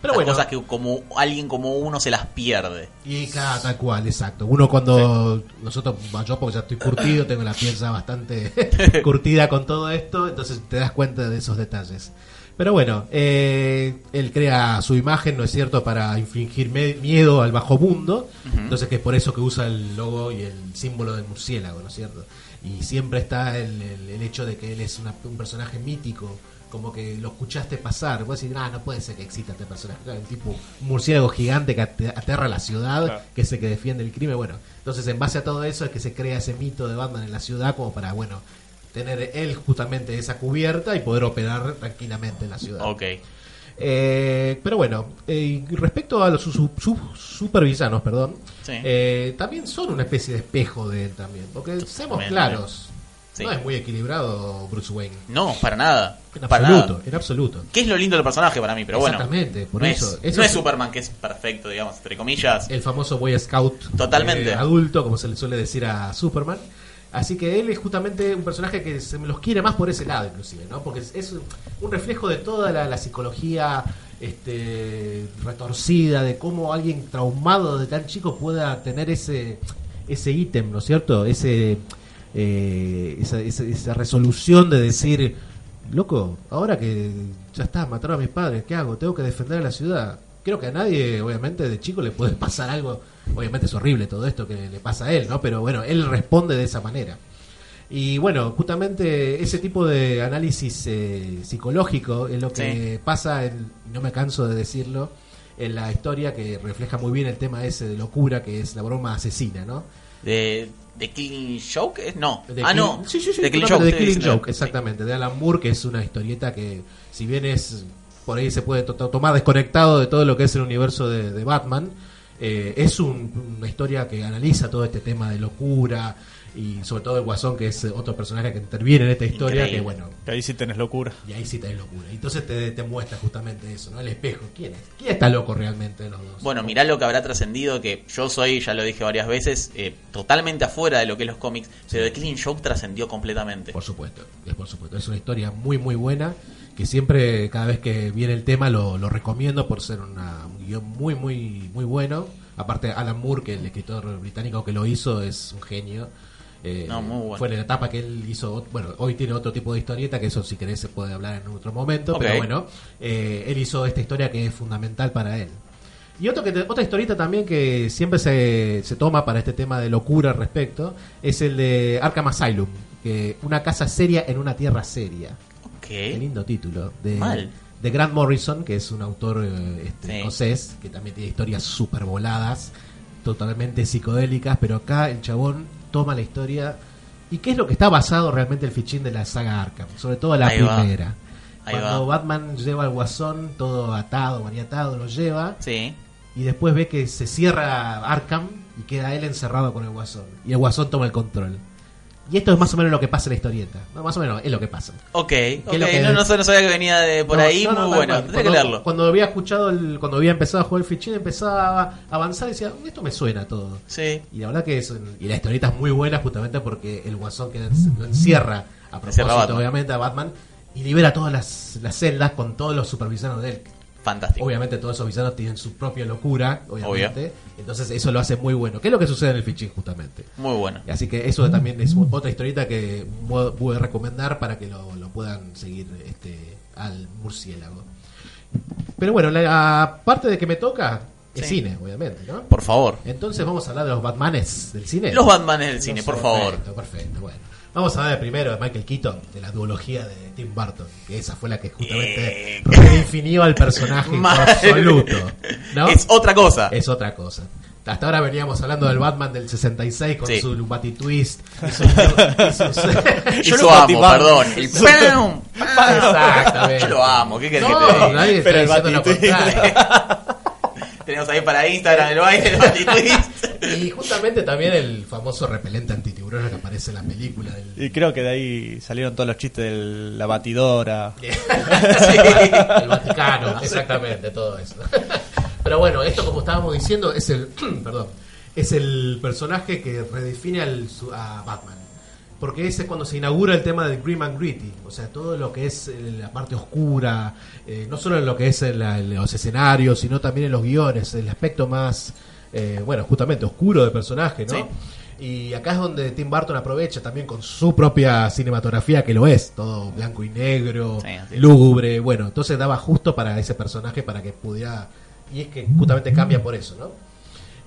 Pero bueno, cosas que como alguien como uno se las pierde. y claro, tal cual, exacto. Uno cuando nosotros, yo porque ya estoy curtido, tengo la piel ya bastante curtida con todo esto, entonces te das cuenta de esos detalles. Pero bueno, eh, él crea su imagen, ¿no es cierto?, para infligir miedo al bajo mundo. Entonces que es por eso que usa el logo y el símbolo del murciélago, ¿no es cierto? Y siempre está el, el- el hecho de que él es una- un personaje mítico, como que lo escuchaste pasar. Vos decís, ah, no puede ser que exista este personaje. Un tipo, un murciélago gigante que ate- aterra la ciudad, Claro. que es el que defiende el crimen. Bueno, entonces en base a todo eso es que se crea ese mito de Batman en la ciudad como para, bueno, tener él justamente esa cubierta y poder operar tranquilamente en la ciudad. Ok. Eh, pero bueno, eh, respecto a los su- su- supervillanos, perdón, Sí. eh, también son una especie de espejo de él también. Porque seamos Totalmente. claros, Sí. no es muy equilibrado Bruce Wayne. No, para nada. En para absoluto, nada. en absoluto. ¿Qué es lo lindo del personaje para mí? Pero bueno. Exactamente, por no eso. Es, Eso no es- es Superman, que es perfecto, digamos, entre comillas. El famoso Boy Scout Totalmente. eh, adulto, como se le suele decir a Superman. Así que él es justamente un personaje que se los quiere más por ese lado, inclusive, ¿no? Porque es, un reflejo de toda la, la psicología este, retorcida, de cómo alguien traumado de tan chico pueda tener ese ese ítem, ¿no es cierto? Ese eh, esa, esa- esa resolución de decir, loco, ahora que ya está, mataron a mis padres, ¿qué hago? Tengo que defender a la ciudad. Creo que a nadie, obviamente, de chico le puede pasar algo. Obviamente es horrible todo esto que le pasa a él, ¿no? Pero bueno, él responde de esa manera. Y bueno, justamente ese tipo de análisis eh, psicológico es lo que pasa, en, no me canso de decirlo, en la historia que refleja muy bien el tema ese de locura que es la broma asesina, ¿no? De, de Killing Joke. No. De ah, no. Sí, sí, sí, de Killing Joke. de estoy Killing diciendo. Joke, exactamente. De Alan Moore, que es una historieta que, si bien es por ahí se puede to- to- tomar desconectado de todo lo que es el universo de, de Batman, eh, es un- una historia que analiza todo este tema de locura y sobre todo el Guasón, que es otro personaje que interviene en esta historia, Increíble. que bueno, Que ahí sí tenés locura. y ahí sí te locura. Y Entonces te, te muestra justamente eso, ¿no? El espejo. ¿Quién es? ¿Quién está loco realmente de los dos? Bueno, mirá lo que habrá trascendido, que yo soy, ya lo dije varias veces, eh, totalmente afuera de lo que es los cómics, pero de Killing Joke trascendió completamente. Por supuesto, es por supuesto. Es una historia muy, muy buena. Que siempre, cada vez que viene el tema, lo, lo recomiendo por ser una- un guion muy, muy, muy bueno. Aparte, Alan Moore, que el escritor británico que lo hizo, es un genio. Eh, No, muy bueno. Fue en la etapa que él hizo. Bueno, hoy tiene otro tipo de historieta, que eso, si querés, se puede hablar en otro momento. Pero bueno, eh, él hizo esta historia que es fundamental para él. Y otro que te- otra historieta también que siempre se, se toma para este tema de locura al respecto es el de Arkham Asylum, que una casa seria en una tierra seria. Qué lindo título. De, Mal. de Grant Morrison, que es un autor eh, este, Sí. escocés, que también tiene historias súper voladas, totalmente psicodélicas, pero acá el chabón toma la historia. ¿Y qué es lo que está basado realmente el fichín de la saga Arkham? Sobre todo la Ahí va. primera. Ahí Cuando va. Batman lleva al guasón todo atado, maniatado, lo lleva Sí. y después ve que se cierra Arkham y queda él encerrado con el guasón. Y el guasón toma el control. Y esto es más o menos lo que pasa en la historieta. No, más o menos es lo que pasa. Ok, ok, lo que- no, no, sabía que venía de por No, ahí, muy bueno, tendría que Cuando- leerlo. Cuando había escuchado, el, cuando había empezado a jugar el fichín, empezaba a avanzar y decía, esto me suena todo. Sí, Y la verdad que es, y la historieta es muy buena justamente porque el guasón que lo encierra, a propósito obviamente a Batman, y libera todas las, las celdas con todos los supervisanos de él. Fantástico. Obviamente todos esos villanos tienen su propia locura, obviamente. Entonces eso lo hace muy bueno. ¿Qué es lo que sucede en el fichín justamente? Muy bueno. Así que eso también es otra historieta que pude recomendar para que lo, lo puedan seguir este, al murciélago. Pero bueno, la parte de que me toca es Sí. cine, obviamente, ¿no? Por favor. Entonces vamos a hablar de los Batmanes del cine. Los Batmanes del cine, por favor. Perfecto, perfecto. Bueno, vamos a hablar primero de Michael Keaton, de la duología de Tim Burton, que esa fue la que justamente Eh. redefinió al personaje en absoluto. ¿no? Es otra cosa. Es otra cosa. Hasta ahora veníamos hablando del Batman del 66 con Sí. su Batitwist y su, y sus- amo, Batman. perdón. Exactamente. Yo lo amo, ¿qué querés que te No, diga? nadie está Pero el diciendo lo contrario. Tenemos ahí para Instagram el baile del Batitwist. Y justamente también el famoso repelente antitiburón que aparece en la película del, Y creo que de ahí salieron todos los chistes de la batidora. el Vaticano, exactamente, todo eso. Pero bueno, esto como estábamos diciendo es el, perdón, es el personaje que redefine al, su- a Batman. Porque ese es cuando se inaugura el tema del Grim and Gritty, o sea, todo lo que es eh, la parte oscura, eh, no solo en lo que es en, la- en los escenarios, sino también en los guiones, el aspecto más, eh, bueno, justamente oscuro del personaje, ¿no? Sí. Y acá es donde Tim Burton aprovecha también con su propia cinematografía, que lo es, todo blanco y negro, Sí, lúgubre, bueno, entonces daba justo para ese personaje para que pudiera, y es que justamente cambia por eso, ¿no?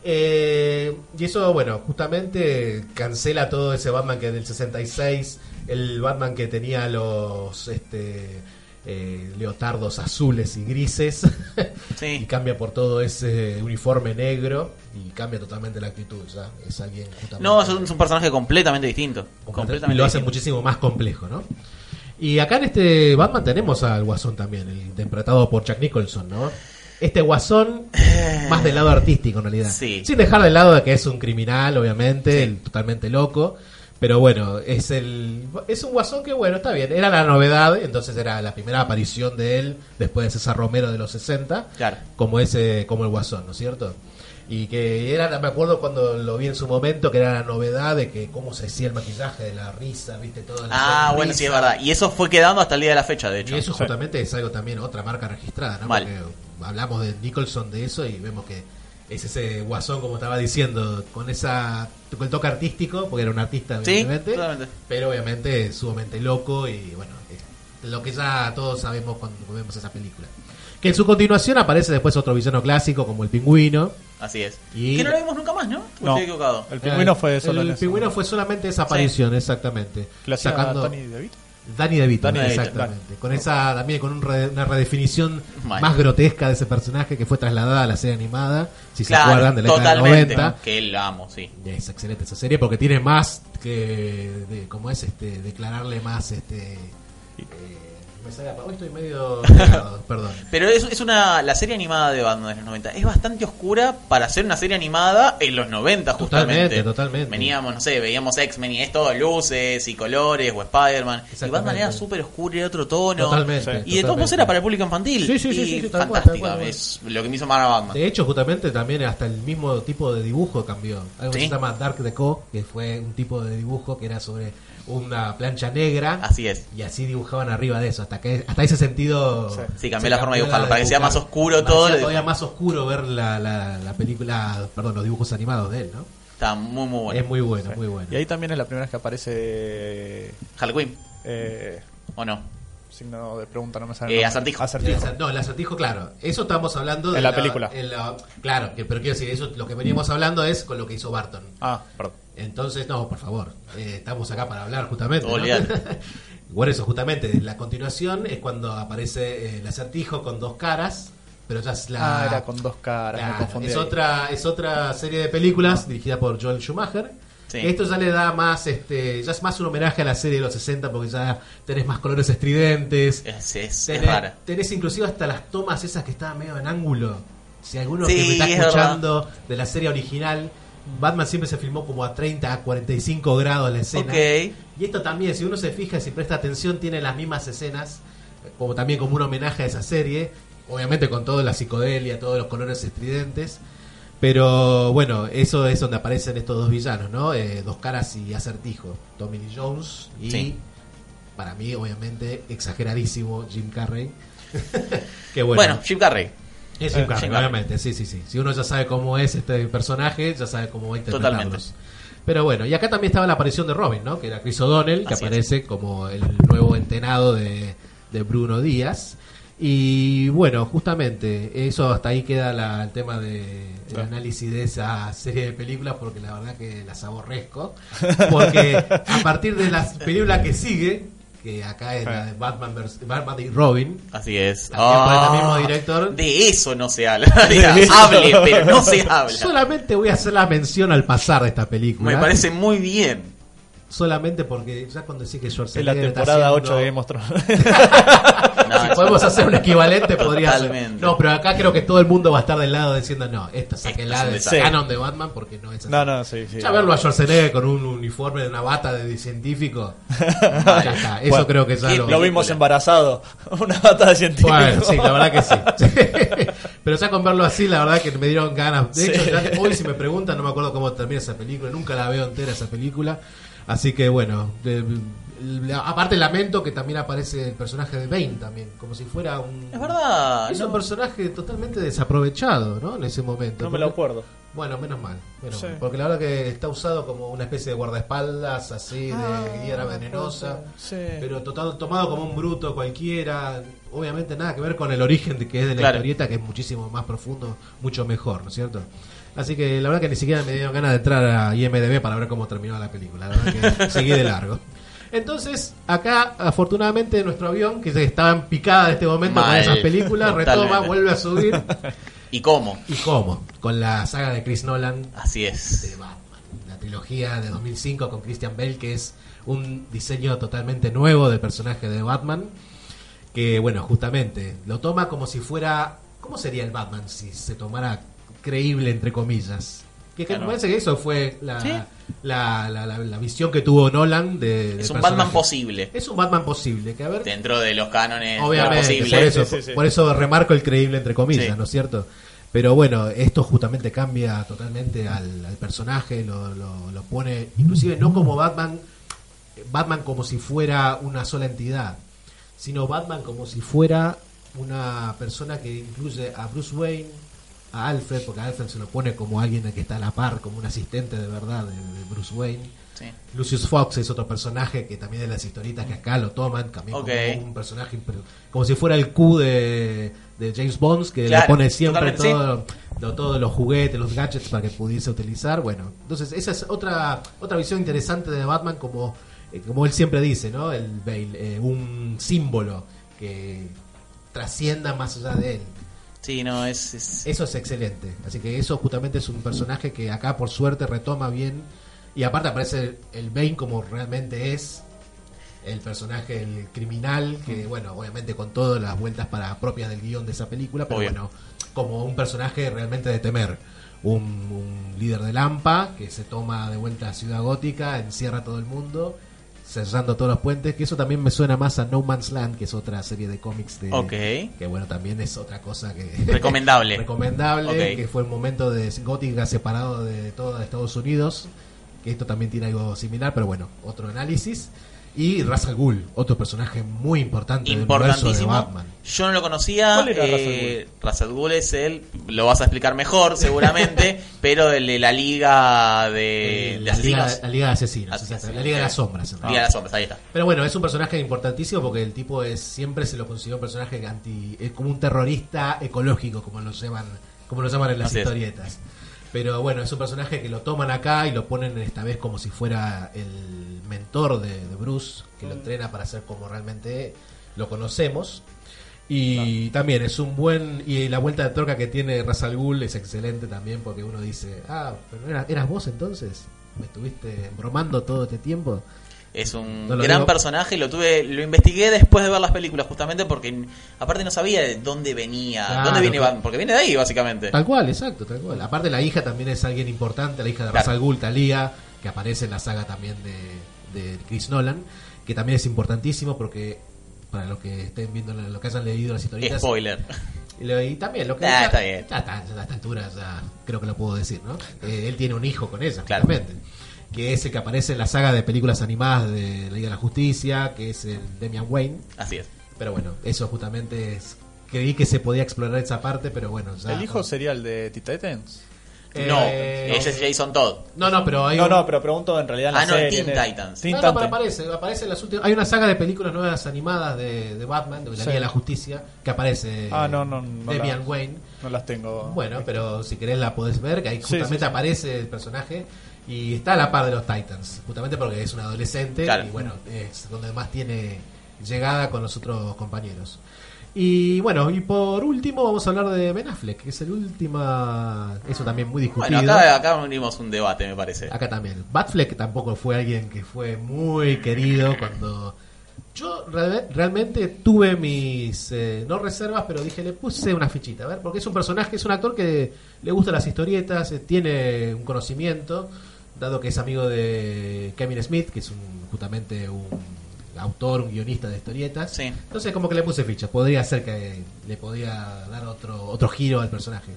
Eh, y eso, bueno, justamente cancela todo ese Batman que del 66, el Batman que tenía los este, eh, leotardos azules y grises, Sí. y cambia por todo ese uniforme negro y cambia totalmente la actitud, ¿ya? Es alguien justamente... No, es un, es un personaje completamente distinto. Completamente- y lo hace distinto. muchísimo más complejo, ¿no? Y acá en este Batman tenemos al Guasón también, el interpretado por Jack Nicholson, ¿no? Este Guasón más del lado artístico en realidad. Sí. Sin dejar de lado de que es un criminal, obviamente, el totalmente loco. Pero bueno, es el es un Guasón que bueno, está bien. Era la novedad, entonces era la primera aparición de él después de César Romero de los 60 Claro. como ese como el guasón no es cierto y que era me acuerdo cuando lo vi en su momento que era la novedad de que cómo se hacía el maquillaje de la risa viste todo Ah, bueno, sí, es verdad. Y eso fue quedando hasta el día de la fecha, de y hecho. eso justamente es algo también otra marca registrada no Mal. porque hablamos de Nicholson de eso y vemos que es ese guasón como estaba diciendo con esa con el toque artístico porque era un artista Sí, evidentemente pero obviamente sumamente loco y bueno es lo que ya todos sabemos cuando vemos esa película que en su continuación aparece después otro villano clásico como el pingüino Así es. Y- Que no lo vimos nunca más, ¿no? ¿O No. Estoy equivocado. El pingüino fue solo el pingüino fue solamente esa aparición exactamente sacando Tony DeVito. Danny DeVito Danny DeVito, exactamente. con esa también con un re- una redefinición más grotesca de ese personaje que fue trasladada a la serie animada si se acuerdan de la década del totalmente. 90 Que la amo, sí. es excelente esa serie porque tiene más que de, como es este declararle más este eh, me sale la- hoy estoy medio perdón Pero es, es una. La serie animada de Batman de los 90 es bastante oscura para ser una serie animada en los 90, justamente. Totalmente, totalmente. Veníamos, no sé, veíamos X-Men y es todo luces y colores o Spider-Man. Y. Batman era súper oscuro y otro tono. Totalmente, Y de todos modos era para el público infantil. Sí, sí, sí, y sí, sí, fantástica. cual. Es lo que me hizo amar a Batman. De hecho, justamente también hasta el mismo tipo de dibujo cambió. Algo que se llama Dark Deco, que fue un tipo de dibujo que era sobre una plancha negra. Así es. Y así dibujaban arriba de eso. Hasta que hasta ese sentido. Sí. Sí, cambió se la forma de dibujarlo, para que sea más oscuro Parecía todo, todavía más oscuro ver la, la, la película, perdón, los dibujos animados de él, ¿no? Está muy, muy bueno. Es muy bueno, muy bueno. Y ahí también es la primera vez que aparece. Harley Quinn, Eh, ¿o no? signo de pregunta, no me sale. Eh, acertijo. No, el acertijo, claro. Eso estamos hablando de En la película. en la- claro, que, pero quiero decir, eso lo que veníamos hablando es con lo que hizo Barton. Ah, perdón. Entonces, no, por favor, eh, estamos acá para hablar justamente. ¿no? Olvidate. Por eso, justamente, la continuación es cuando aparece eh, el acertijo con dos caras, pero ya es la... Ah, era con dos caras, me Claro, confundí. es ahí. otra es otra serie de películas dirigida por Joel Schumacher. Sí. Esto ya le da más, este, ya es más un homenaje a la serie de los 60 porque ya tenés más colores estridentes. Es, es, es Tenés, rara. tenés inclusive hasta las tomas esas que estaban medio en ángulo. Si alguno Sí, que me está es escuchando de la serie original Batman siempre se filmó como a 30, a 45 grados la escena. Y esto también, si uno se fija, si presta atención, tiene las mismas escenas, como también como un homenaje a esa serie, obviamente con toda la psicodelia, todos los colores estridentes. Pero bueno, eso es donde aparecen estos dos villanos, ¿no? Eh, dos caras y acertijo, Tommy Lee Jones y, Sí. para mí, obviamente, exageradísimo Jim Carrey. que bueno, Bueno, Jim Carrey. Es Jim Eh, Carrey, obviamente, sí, sí, sí. Si uno ya sabe cómo es este personaje, ya sabe cómo va a interpretarlos. Totalmente. Pero bueno, y acá también estaba la aparición de Robin, ¿no? Que era Chris O'Donnell, que Así es. aparece como el nuevo entenado de, de Bruno Díaz. Y bueno, justamente, eso hasta ahí queda la- el tema de, el análisis de esa serie de películas, porque la verdad que las aborrezco. Porque a partir de la película que sigue, que acá es la de Batman, vers- Batman y Robin, Así es. También por el Ah, mismo director. De eso no se habla. Diga, hable, pero no se habla. solamente voy a hacer la mención al pasar de esta película. Me parece muy bien. Solamente porque ya cuando decís que Es la Schwarzenegger está temporada haciendo- 8 de Game of Thrones. No, si podemos hacer un equivalente, podría ser. Totalmente. No, pero acá creo que todo el mundo va a estar del lado diciendo, no, Esto saquenla es desastre. canon de Batman porque no es así. no, no, sí, sí. Ya verlo a Schwarzenegger con un uniforme de una bata de científico, ya está. Eso Bueno, creo que ya lo... Lo vimos embarazado. Una bata de científico. Bueno, sí, la verdad que sí. Pero ya con verlo así, la verdad que me dieron ganas. De hecho, Sí. ya- hoy si me preguntan, no me acuerdo cómo termina esa película. Nunca la veo entera esa película. Así que bueno, de- la- aparte lamento que también aparece el personaje de Bane también, como si fuera un... Es verdad. Es no- un personaje totalmente desaprovechado, ¿no? En ese momento. No me lo acuerdo. Bueno, menos mal. menos Sí. mal, Porque la verdad que está usado como una especie de guardaespaldas, así, de hiedra venenosa. Sí. Pero total, tomado como un bruto cualquiera. Obviamente nada que ver con el origen de que es de la Claro. historieta, que es muchísimo más profundo, mucho mejor, ¿no es cierto? Así que la verdad que ni siquiera me dieron ganas de entrar a IMDB para ver cómo terminó la película. La verdad que seguí de largo. Entonces, acá, afortunadamente, nuestro avión, que estaba en picada en este momento con esas películas, retoma, vuelve a subir. ¿Y cómo? ¿Y cómo? Con la saga de Chris Nolan, Así es. de Batman. La trilogía de 2005 con Christian Bale, que es un diseño totalmente nuevo del personaje de Batman. Que, bueno, justamente lo toma como si fuera. ¿Cómo sería el Batman si se tomara creíble, entre comillas? Que, que Claro. me parece que eso fue la, Sí. la, la, la- la visión que tuvo Nolan de. Es un personaje. Batman posible. Es un Batman posible. Que a ver, Dentro de los cánones Obviamente, posibles. por eso, Sí, sí, sí. por eso remarco el creíble entre comillas, Sí. ¿no es cierto? Pero bueno, esto justamente cambia totalmente al, al personaje, lo, lo- lo pone, inclusive no como Batman, Batman como si fuera una sola entidad, sino Batman como si fuera una persona que incluye a Bruce Wayne, a Alfred, porque Alfred se lo pone como alguien que está a la par, como un asistente de verdad de, de Bruce Wayne. Sí. Lucius Fox es otro personaje que también de las historietas que acá lo toman también como un personaje como si fuera el Q de, de James Bond que Claro, le pone siempre todo, todos los juguetes, los gadgets para que pudiese utilizar. Bueno, entonces esa es otra otra visión interesante de Batman como eh, como él siempre dice, ¿no? El Bale, eh, un símbolo que trascienda más allá de él. Sí, no, es. es- Eso es excelente. Así que eso justamente es un personaje que acá por suerte retoma bien. Y aparte aparece el, el Bane como realmente es. El personaje, el criminal, que bueno, obviamente con todas las vueltas para propias del guion de esa película, pero Obvio. bueno, como un personaje realmente de temer. Un, un líder de Lampa que se toma de vuelta a Ciudad Gótica, encierra a todo el mundo, cerrando todos los puentes, que eso también me suena más a No Man's Land, que es otra serie de cómics de, Ok. que bueno, también es otra cosa que... Recomendable. recomendable, que fue el momento de Gótica separado de todo Estados Unidos, que esto también tiene algo similar, pero bueno, otro análisis. Y Ra's al Ghul, otro personaje muy importante del universo de Importantísimo. Batman. Yo no lo conocía. ¿Cuál era eh, Ra's al Ghul es el. Lo vas a explicar mejor, seguramente. pero el de la liga de, Eh, de la, liga, asesinos. la Liga de Asesinos, Asesinos, exacto, la Liga de las Sombras. en Liga realidad. de las sombras, ahí está. Pero bueno, es un personaje importantísimo porque el tipo es siempre se lo considera un personaje anti, es como un terrorista ecológico, como lo llaman, como lo llaman en las Así es. Pero bueno, es un personaje que lo toman acá y lo ponen esta vez como si fuera el mentor de, de Bruce, que lo entrena para ser como realmente lo conocemos. Y también es un buen. Y la vuelta de troca que tiene Ra's al Ghul es excelente también, porque uno dice: Ah, pero era- eras vos entonces. ¿Me estuviste bromando todo este tiempo? Es un No gran digo- personaje, lo tuve, lo investigué después de ver las películas, justamente porque aparte no sabía de dónde venía, Claro, dónde viene claro. Porque viene de ahí básicamente. Tal cual, exacto, tal cual. Aparte la hija también es alguien importante, la hija de Claro. Ra's al Ghul, Talia, que aparece en la saga también de, de Chris Nolan, que también es importantísimo porque para los que estén viendo lo que hayan leído las historietas Spoiler. y, también lo que Ah, está bien. ya a esta altura ya creo que lo puedo decir, ¿no? Eh, él tiene un hijo con ella, claramente. Que es el que aparece en la saga de películas animadas de la Liga de la Justicia, que es el Damian Wayne. Así es. Pero bueno, eso justamente es. Creí que se podía explorar esa parte, pero bueno, ya. ¿El hijo sería el de Teen Titans? no, Eh, ese es Jason Todd. No, no, pero hay No, un- no, pero pregunto en realidad en la Ah, no, serie. Teen en el- Titans. Teen No, no, pero aparece, aparece en las últimas. Hay una saga de películas nuevas animadas de, de Batman, de la Sí. Liga de la Justicia, que aparece Ah, no, no, no Damian la- Wayne. No las tengo. Bueno, pero si querés la podés ver, que ahí Sí, justamente sí, sí. aparece el personaje y está a la par de los Titans, justamente porque es un adolescente Claro. y bueno, es donde más tiene llegada con los otros compañeros. Y bueno, y por último vamos a hablar de Ben Affleck, que es el último, eso también muy discutido. Bueno, acá, acá unimos un debate, me parece. Acá también. Batfleck tampoco fue alguien que fue muy querido cuando... Yo real- realmente tuve mis, eh, no reservas, pero dije, le puse una fichita, a ver, porque es un personaje, es un actor que le gustan las historietas, eh, tiene un conocimiento, dado que es amigo de Kevin Smith, que es un, justamente un autor, un guionista de historietas. Sí. Entonces como que le puse ficha, podría ser que le podía dar otro, otro giro al personaje.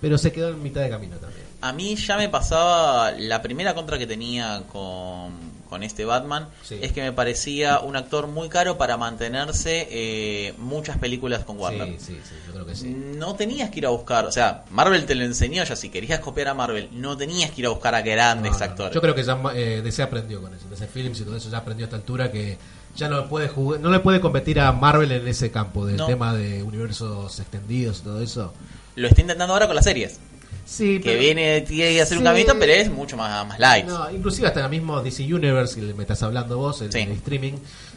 Pero se quedó en mitad de camino también. A mí ya me pasaba la primera contra que tenía con, con este Batman Sí. es que me parecía un actor muy caro para mantenerse eh, muchas películas con Warner. Sí, sí, sí, yo creo que sí. No tenías que ir a buscar, o sea, Marvel te lo enseñó ya, si querías copiar a Marvel, no tenías que ir a buscar a grandes No, actores. Yo creo que ya eh, DC aprendió con eso, DC Films y todo eso ya aprendió a esta altura que ya no puede jugar, no le puede competir a Marvel en ese campo del No. tema de universos extendidos y todo eso. Lo está intentando ahora con las series, Sí, que viene tiene que hacer un Sí. caminito, pero es mucho más, más light. No, inclusive hasta el mismo DC Universe que me estás hablando vos, el, Sí. el streaming,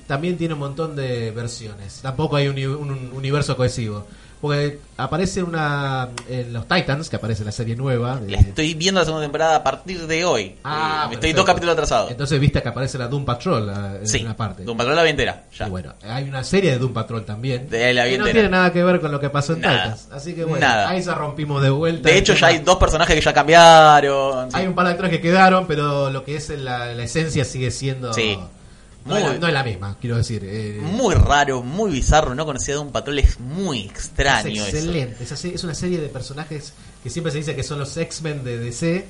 también tiene un montón de versiones. Tampoco hay un, uni- un universo cohesivo. Porque aparece una en los Titans, que aparece la serie nueva. de- estoy viendo la segunda temporada a partir de hoy. Ah, Eh, estoy dos capítulos atrasados. Entonces viste que aparece la Doom Patrol la- en sí, una parte. Doom Patrol la vi entera, ya. Y bueno, hay una serie de Doom Patrol también. De la que no tiene nada que ver con lo que pasó en Nada. Titans. Así que bueno, Nada. ahí ya rompimos de vuelta. De hecho, ya hay dos personajes que ya cambiaron. sí. Hay un par de actores que quedaron, pero lo que es la, la esencia sigue siendo. Sí. No, es la, Muy- no es la misma, quiero decir. eh, Muy raro, muy bizarro, no conocía de un patrón, es muy extraño es excelente. Es, así- es una serie de personajes que siempre se dice que son los X-Men de DC.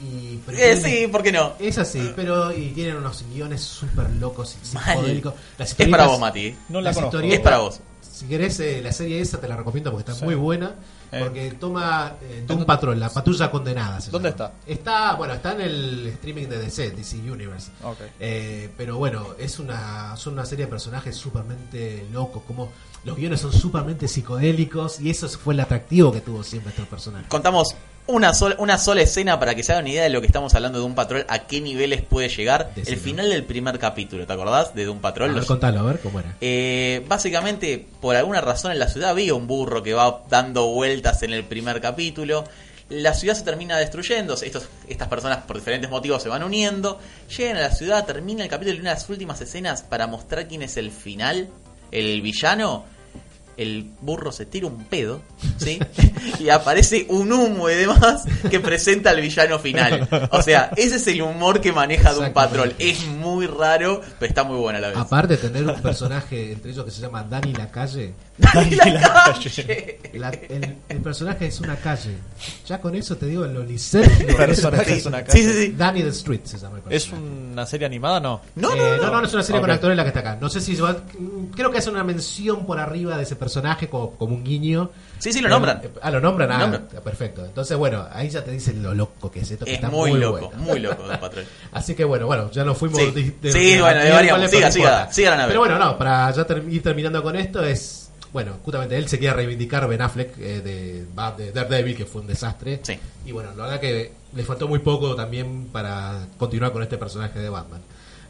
Y, pero Eh, tienen- sí, ¿por qué no? Es así, pero y tienen unos guiones súper locos y psicodélicos. Las Es para vos, Mati. No la las conozco. Es para vos. Si querés, eh, la serie esa te la recomiendo porque está Sí. muy buena. Eh. Porque toma eh, Doom Patrol, la patrulla condenada. se ¿Dónde llama. Está, bueno, está en el streaming de DC, DC Universe. Ok. Eh, pero bueno, es una, son una serie de personajes supermente locos. Como los guiones son supermente psicodélicos. Y eso fue el atractivo que tuvo siempre estos personajes. Contamos una sola, una sola escena para que se hagan una idea de lo que estamos hablando de un patrol, a qué niveles puede llegar. El final del primer capítulo, ¿te acordás? De A Patrol. ver, Los- contalo, a ver cómo era. Eh, básicamente, por alguna razón en la ciudad había un burro que va dando vueltas en el primer capítulo. La ciudad se termina destruyendo. Estos, estas personas, por diferentes motivos, se van uniendo. Llegan a la ciudad, termina el capítulo y una de las últimas escenas para mostrar quién es el final, el villano. El burro se tira un pedo, ¿sí? y aparece un humo y demás que presenta al villano final. O sea, ese es el humor que maneja Doom Patrol. Es muy raro, pero está muy buena a la vez. Aparte de tener un personaje entre ellos que se llama Danny la calle. Dani la calle. La- el, el personaje es una calle. Ya con eso te digo, lo licérgico. El personaje es una Sí, calle. sí, sí. Danny the Street se llama el ¿Es personaje. una serie animada? No. No, Eh, no, no, no. no, es una serie con Ok. actores la que está acá. No sé si creo que hace una mención por arriba de ese personaje como, como un guiño. Sí, sí, lo nombran. eh, Ah, lo nombran, ah, nombran. perfecto. Entonces, bueno, ahí ya te dicen lo loco que es esto. que Es está muy, loco, bueno. muy loco Doom Patrol. Así que bueno, bueno, ya nos fuimos Sí. de, Sí, bueno, de miércoles, Siga, siga, siga la nave. Pero bueno, no, para ya ter- ir terminando con esto es, bueno, justamente él se quiere reivindicar Ben Affleck eh, de, de Daredevil, que fue un desastre. Sí. Y bueno, la verdad que le faltó muy poco también para continuar con este personaje de Batman.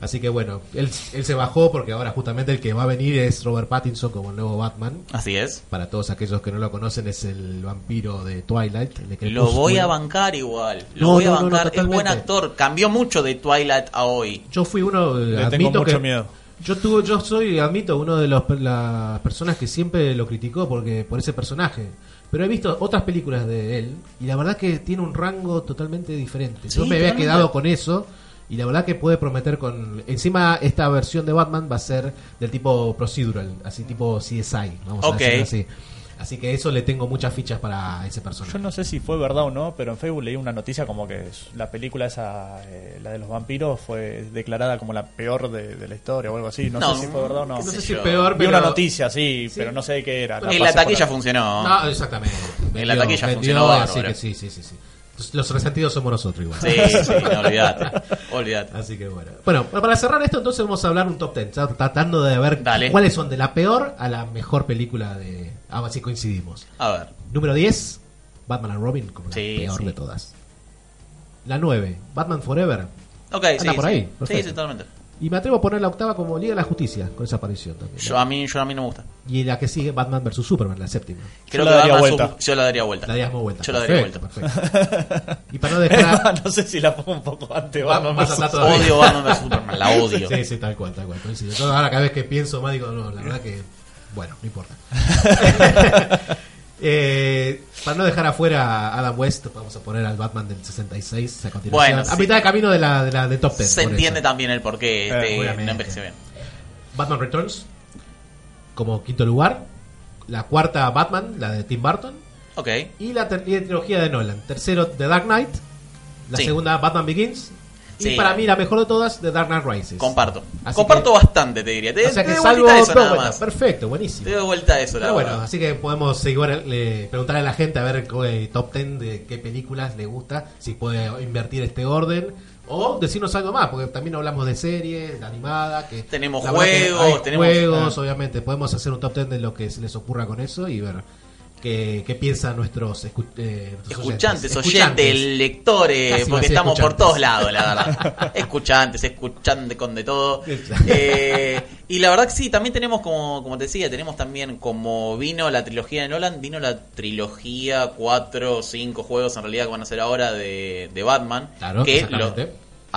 Así que bueno, él, él se bajó porque ahora justamente el que va a venir es Robert Pattinson como el nuevo Batman. Así es. Para todos aquellos que no lo conocen, es el vampiro de Twilight. el de Lo voy a bancar igual. Lo No, voy a no, no, no, bancar. es buen actor. Cambió mucho de Twilight a hoy. Yo fui uno, Le admito tengo mucho que miedo. Yo tuve, yo soy, admito, uno de los, las personas que siempre lo criticó porque por ese personaje. Pero he visto otras películas de él y la verdad que tiene un rango totalmente diferente. yo Sí, me había quedado con eso y la verdad que puede prometer con... Encima esta versión de Batman va a ser del tipo procedural, así tipo CSI, vamos Ok. a decirlo así. Así que eso le tengo muchas fichas para ese Yo personaje. no sé si fue verdad o no, pero en Facebook leí una noticia como que la película esa, eh, la de los vampiros, fue declarada como la peor de, de la historia o algo así. No, No, sé si fue verdad o no. No sé si yo. peor, Vi pero... una noticia, sí, Sí. pero no sé qué era. En la taquilla funcionó. No, exactamente. En la taquilla funcionó así que sí, sí, sí, sí. Los resentidos somos nosotros igual. Sí, sí, no, olvídate. Olvídate. Así que bueno. Bueno, para cerrar esto, entonces vamos a hablar un top 10. ya Tratando de ver Dale. cuáles son de la peor a la mejor película de. A ver si coincidimos. A ver. Número 10, Batman and Robin, como la peor sí. de todas. La 9, Batman Forever. Ok, Anda sí. por ahí, Sí, sí, totalmente. Y me atrevo a poner la octava como Liga de la Justicia, con esa aparición también. Yo, a, mí, yo a mí no me gusta. Y la que sigue, Batman vs Superman, la séptima. Creo la que daría Batman vuelta. Yo la daría vuelta. La daríamos vuelta. Yo la daría Perfecto, perfecto. Y para no dejar. no sé si la pongo un poco antes. Batman más versus- atrás todavía. Odio Batman vs Superman, la odio. Sí, sí, tal cual, tal cual. coincido. Yo ahora cada vez que pienso más digo, no, la verdad que, bueno, no importa. Eh, para no dejar afuera a Adam West, vamos a poner al Batman del 66 a continuación. Bueno, a sí. mitad de camino de la, de la de top 10. Se entiende eso. también el porqué este, no envejeció bien. Batman Returns como quinto lugar. La cuarta Batman, la de Tim Burton. Ok. Y la, ter- y la trilogía de Nolan. Tercero, The Dark Knight. La Sí. segunda, Batman Begins. Y para mí la mejor de todas, The Dark Knight Rises. Comparto. Así Comparto que- bastante, te diría. Te, O sea te que doy salvo eso nada más. Perfecto, buenísimo. Te doy vuelta a eso, Pero bueno, verdad. así que podemos seguir le, preguntarle a la gente a ver qué top 10 de qué películas le gusta, si puede invertir este orden o decirnos algo más, porque también hablamos de series, de animada, que Tenemos que juegos, tenemos- juegos, obviamente podemos hacer un top 10 de lo que se les ocurra con eso y ver qué, qué piensan nuestros, escu- eh, nuestros Escuchantes, oyentes. oyentes, lectores, Casi porque estamos por todos lados, la verdad. escuchantes, escuchantes con de todo. Eh, y la verdad que sí, también tenemos como, como te decía, tenemos también como vino la trilogía de Nolan, vino la trilogía, cuatro cinco juegos en realidad que van a ser ahora de, de Batman. Claro, que lo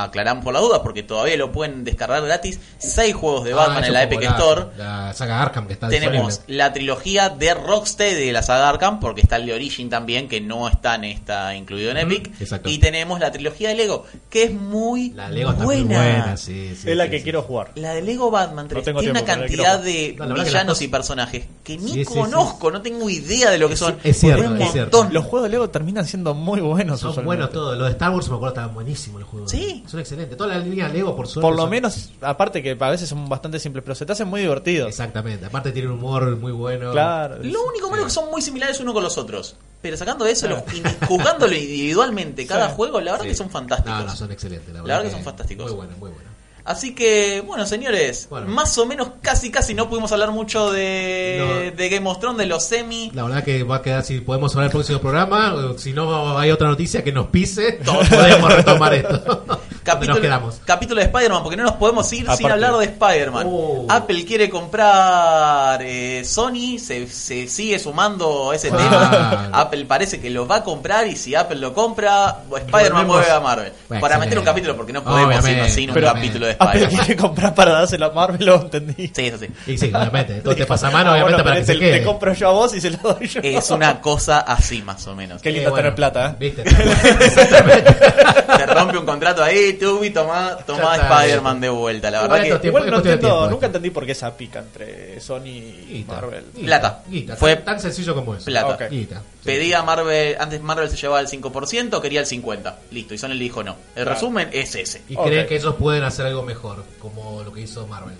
aclaramos por la duda, porque todavía lo pueden descargar gratis. Seis juegos de Ah, Batman en la Epic. Store. La saga Arkham que está Tenemos disponible. la trilogía de Rocksteady de la saga Arkham, porque está el de Origin también, que no está en esta incluido en Epic. exacto. Y tenemos la trilogía de Lego, que es muy La Lego está buena. muy buena, sí, sí, es la sí, que sí. quiero jugar. La de Lego Batman 3 tengo tiene una tiempo, cantidad de No, villanos cosas- y personajes que ni Sí, sí, conozco, no tengo idea de lo que son. es cierto, es. Los juegos de Lego terminan siendo muy buenos. Son buenos todos. Los de Star Wars me acuerdo estaban buenísimos los juegos. Sí. Son excelentes. Toda la línea Lego, por suerte. Por lo son- menos, aparte que a veces son bastante simples, pero se te hacen muy divertidos. Exactamente. Aparte tienen un humor muy bueno. Claro. Lo único malo es que son muy similares uno con los otros. Pero sacando eso, Claro. los- y jugándolo individualmente cada Sí. juego, la verdad Sí. que son fantásticos. No, no, son excelentes. La, La verdad que son fantásticos. Muy buenos, muy buenos. Así que, bueno, señores, Bueno. más o menos casi casi no pudimos hablar mucho de, No. de Game of Thrones, de los semi. La verdad que va a quedar si podemos hablar el próximo programa. Si no hay otra noticia que nos pise, todos podemos retomar esto. ¿Dónde Capítulo, nos quedamos? capítulo de Spider-Man, porque no nos podemos ir sin hablar de Spider-Man. Oh. Apple quiere comprar eh, Sony, se, se sigue sumando ese tema. Apple parece que lo va a comprar y si Apple lo compra, Spider-Man Volvemos. mueve a Marvel. Bueno, Para meter un capítulo, porque no podemos Obviamente, irnos sin un pero- capítulo de Apple Spider-Man. quiere comprar para dárselo a Marvel, lo entendí. Sí, eso sí. Y sí, obviamente. Entonces te pasa mano, obviamente, bueno, para pero que te, se quede. te compro yo a vos y se lo doy yo. Es una cosa así, más o menos. Qué lindo Eh, bueno, tener plata, ¿eh? ¿Viste? Exactamente. Te rompe un contrato ahí, Tubi, toma, toma Ya está, Spider-Man de vuelta. La verdad esto que tiempo- Igual no cuestión de entiendo, tiempo, nunca entendí por qué esa pica entre Sony y Guita, Marvel. guita, Plata. guita. Fue tan, tan sencillo como eso. plata. Ok. Guita. Pedía Marvel, antes Marvel se llevaba el 5%, quería el 50%. Listo, y Sony le dijo no. El Claro. resumen es ese. Y Ok. creen que ellos pueden hacer algo mejor, como lo que hizo Marvel.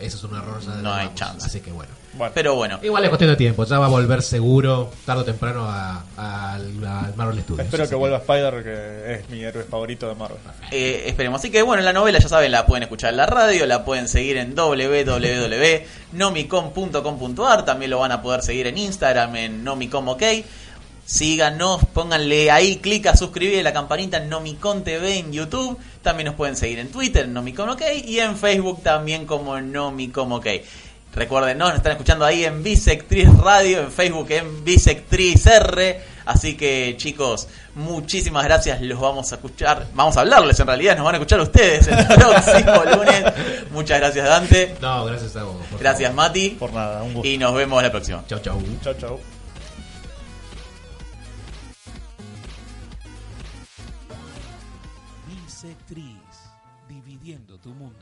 Eso es un error. ya de No hay vamos. chance. Así que bueno. Bueno, Pero bueno, Igual es cuestión de tiempo, ya va a volver seguro, tarde o temprano, a- a- al al Marvel Studios. espero Así que vuelva Spider, que es mi héroe favorito de Marvel. eh, esperemos. Así que bueno, la novela ya saben, la pueden escuchar en la radio, la pueden seguir en www.nomicom.com.ar, también lo van a poder seguir en Instagram en nomicomok. Síganos, pónganle ahí, clic a suscribir la campanita en Nomicon TV en YouTube. También nos pueden seguir en Twitter, Nomicon OK, y en Facebook también como Nomicon OK. Recuerden, ¿no? nos están escuchando ahí en Bisectriz Radio, en Facebook en Bisectriz R. Así que chicos, muchísimas gracias. Los vamos a escuchar, vamos a hablarles en realidad, nos van a escuchar ustedes el próximo lunes. Muchas gracias Dante, No, gracias a vos. gracias favor. Mati Por nada, un gusto. y nos vemos la próxima. Chau, chau. Chau, chau. Bisectriz, dividiendo tu mundo.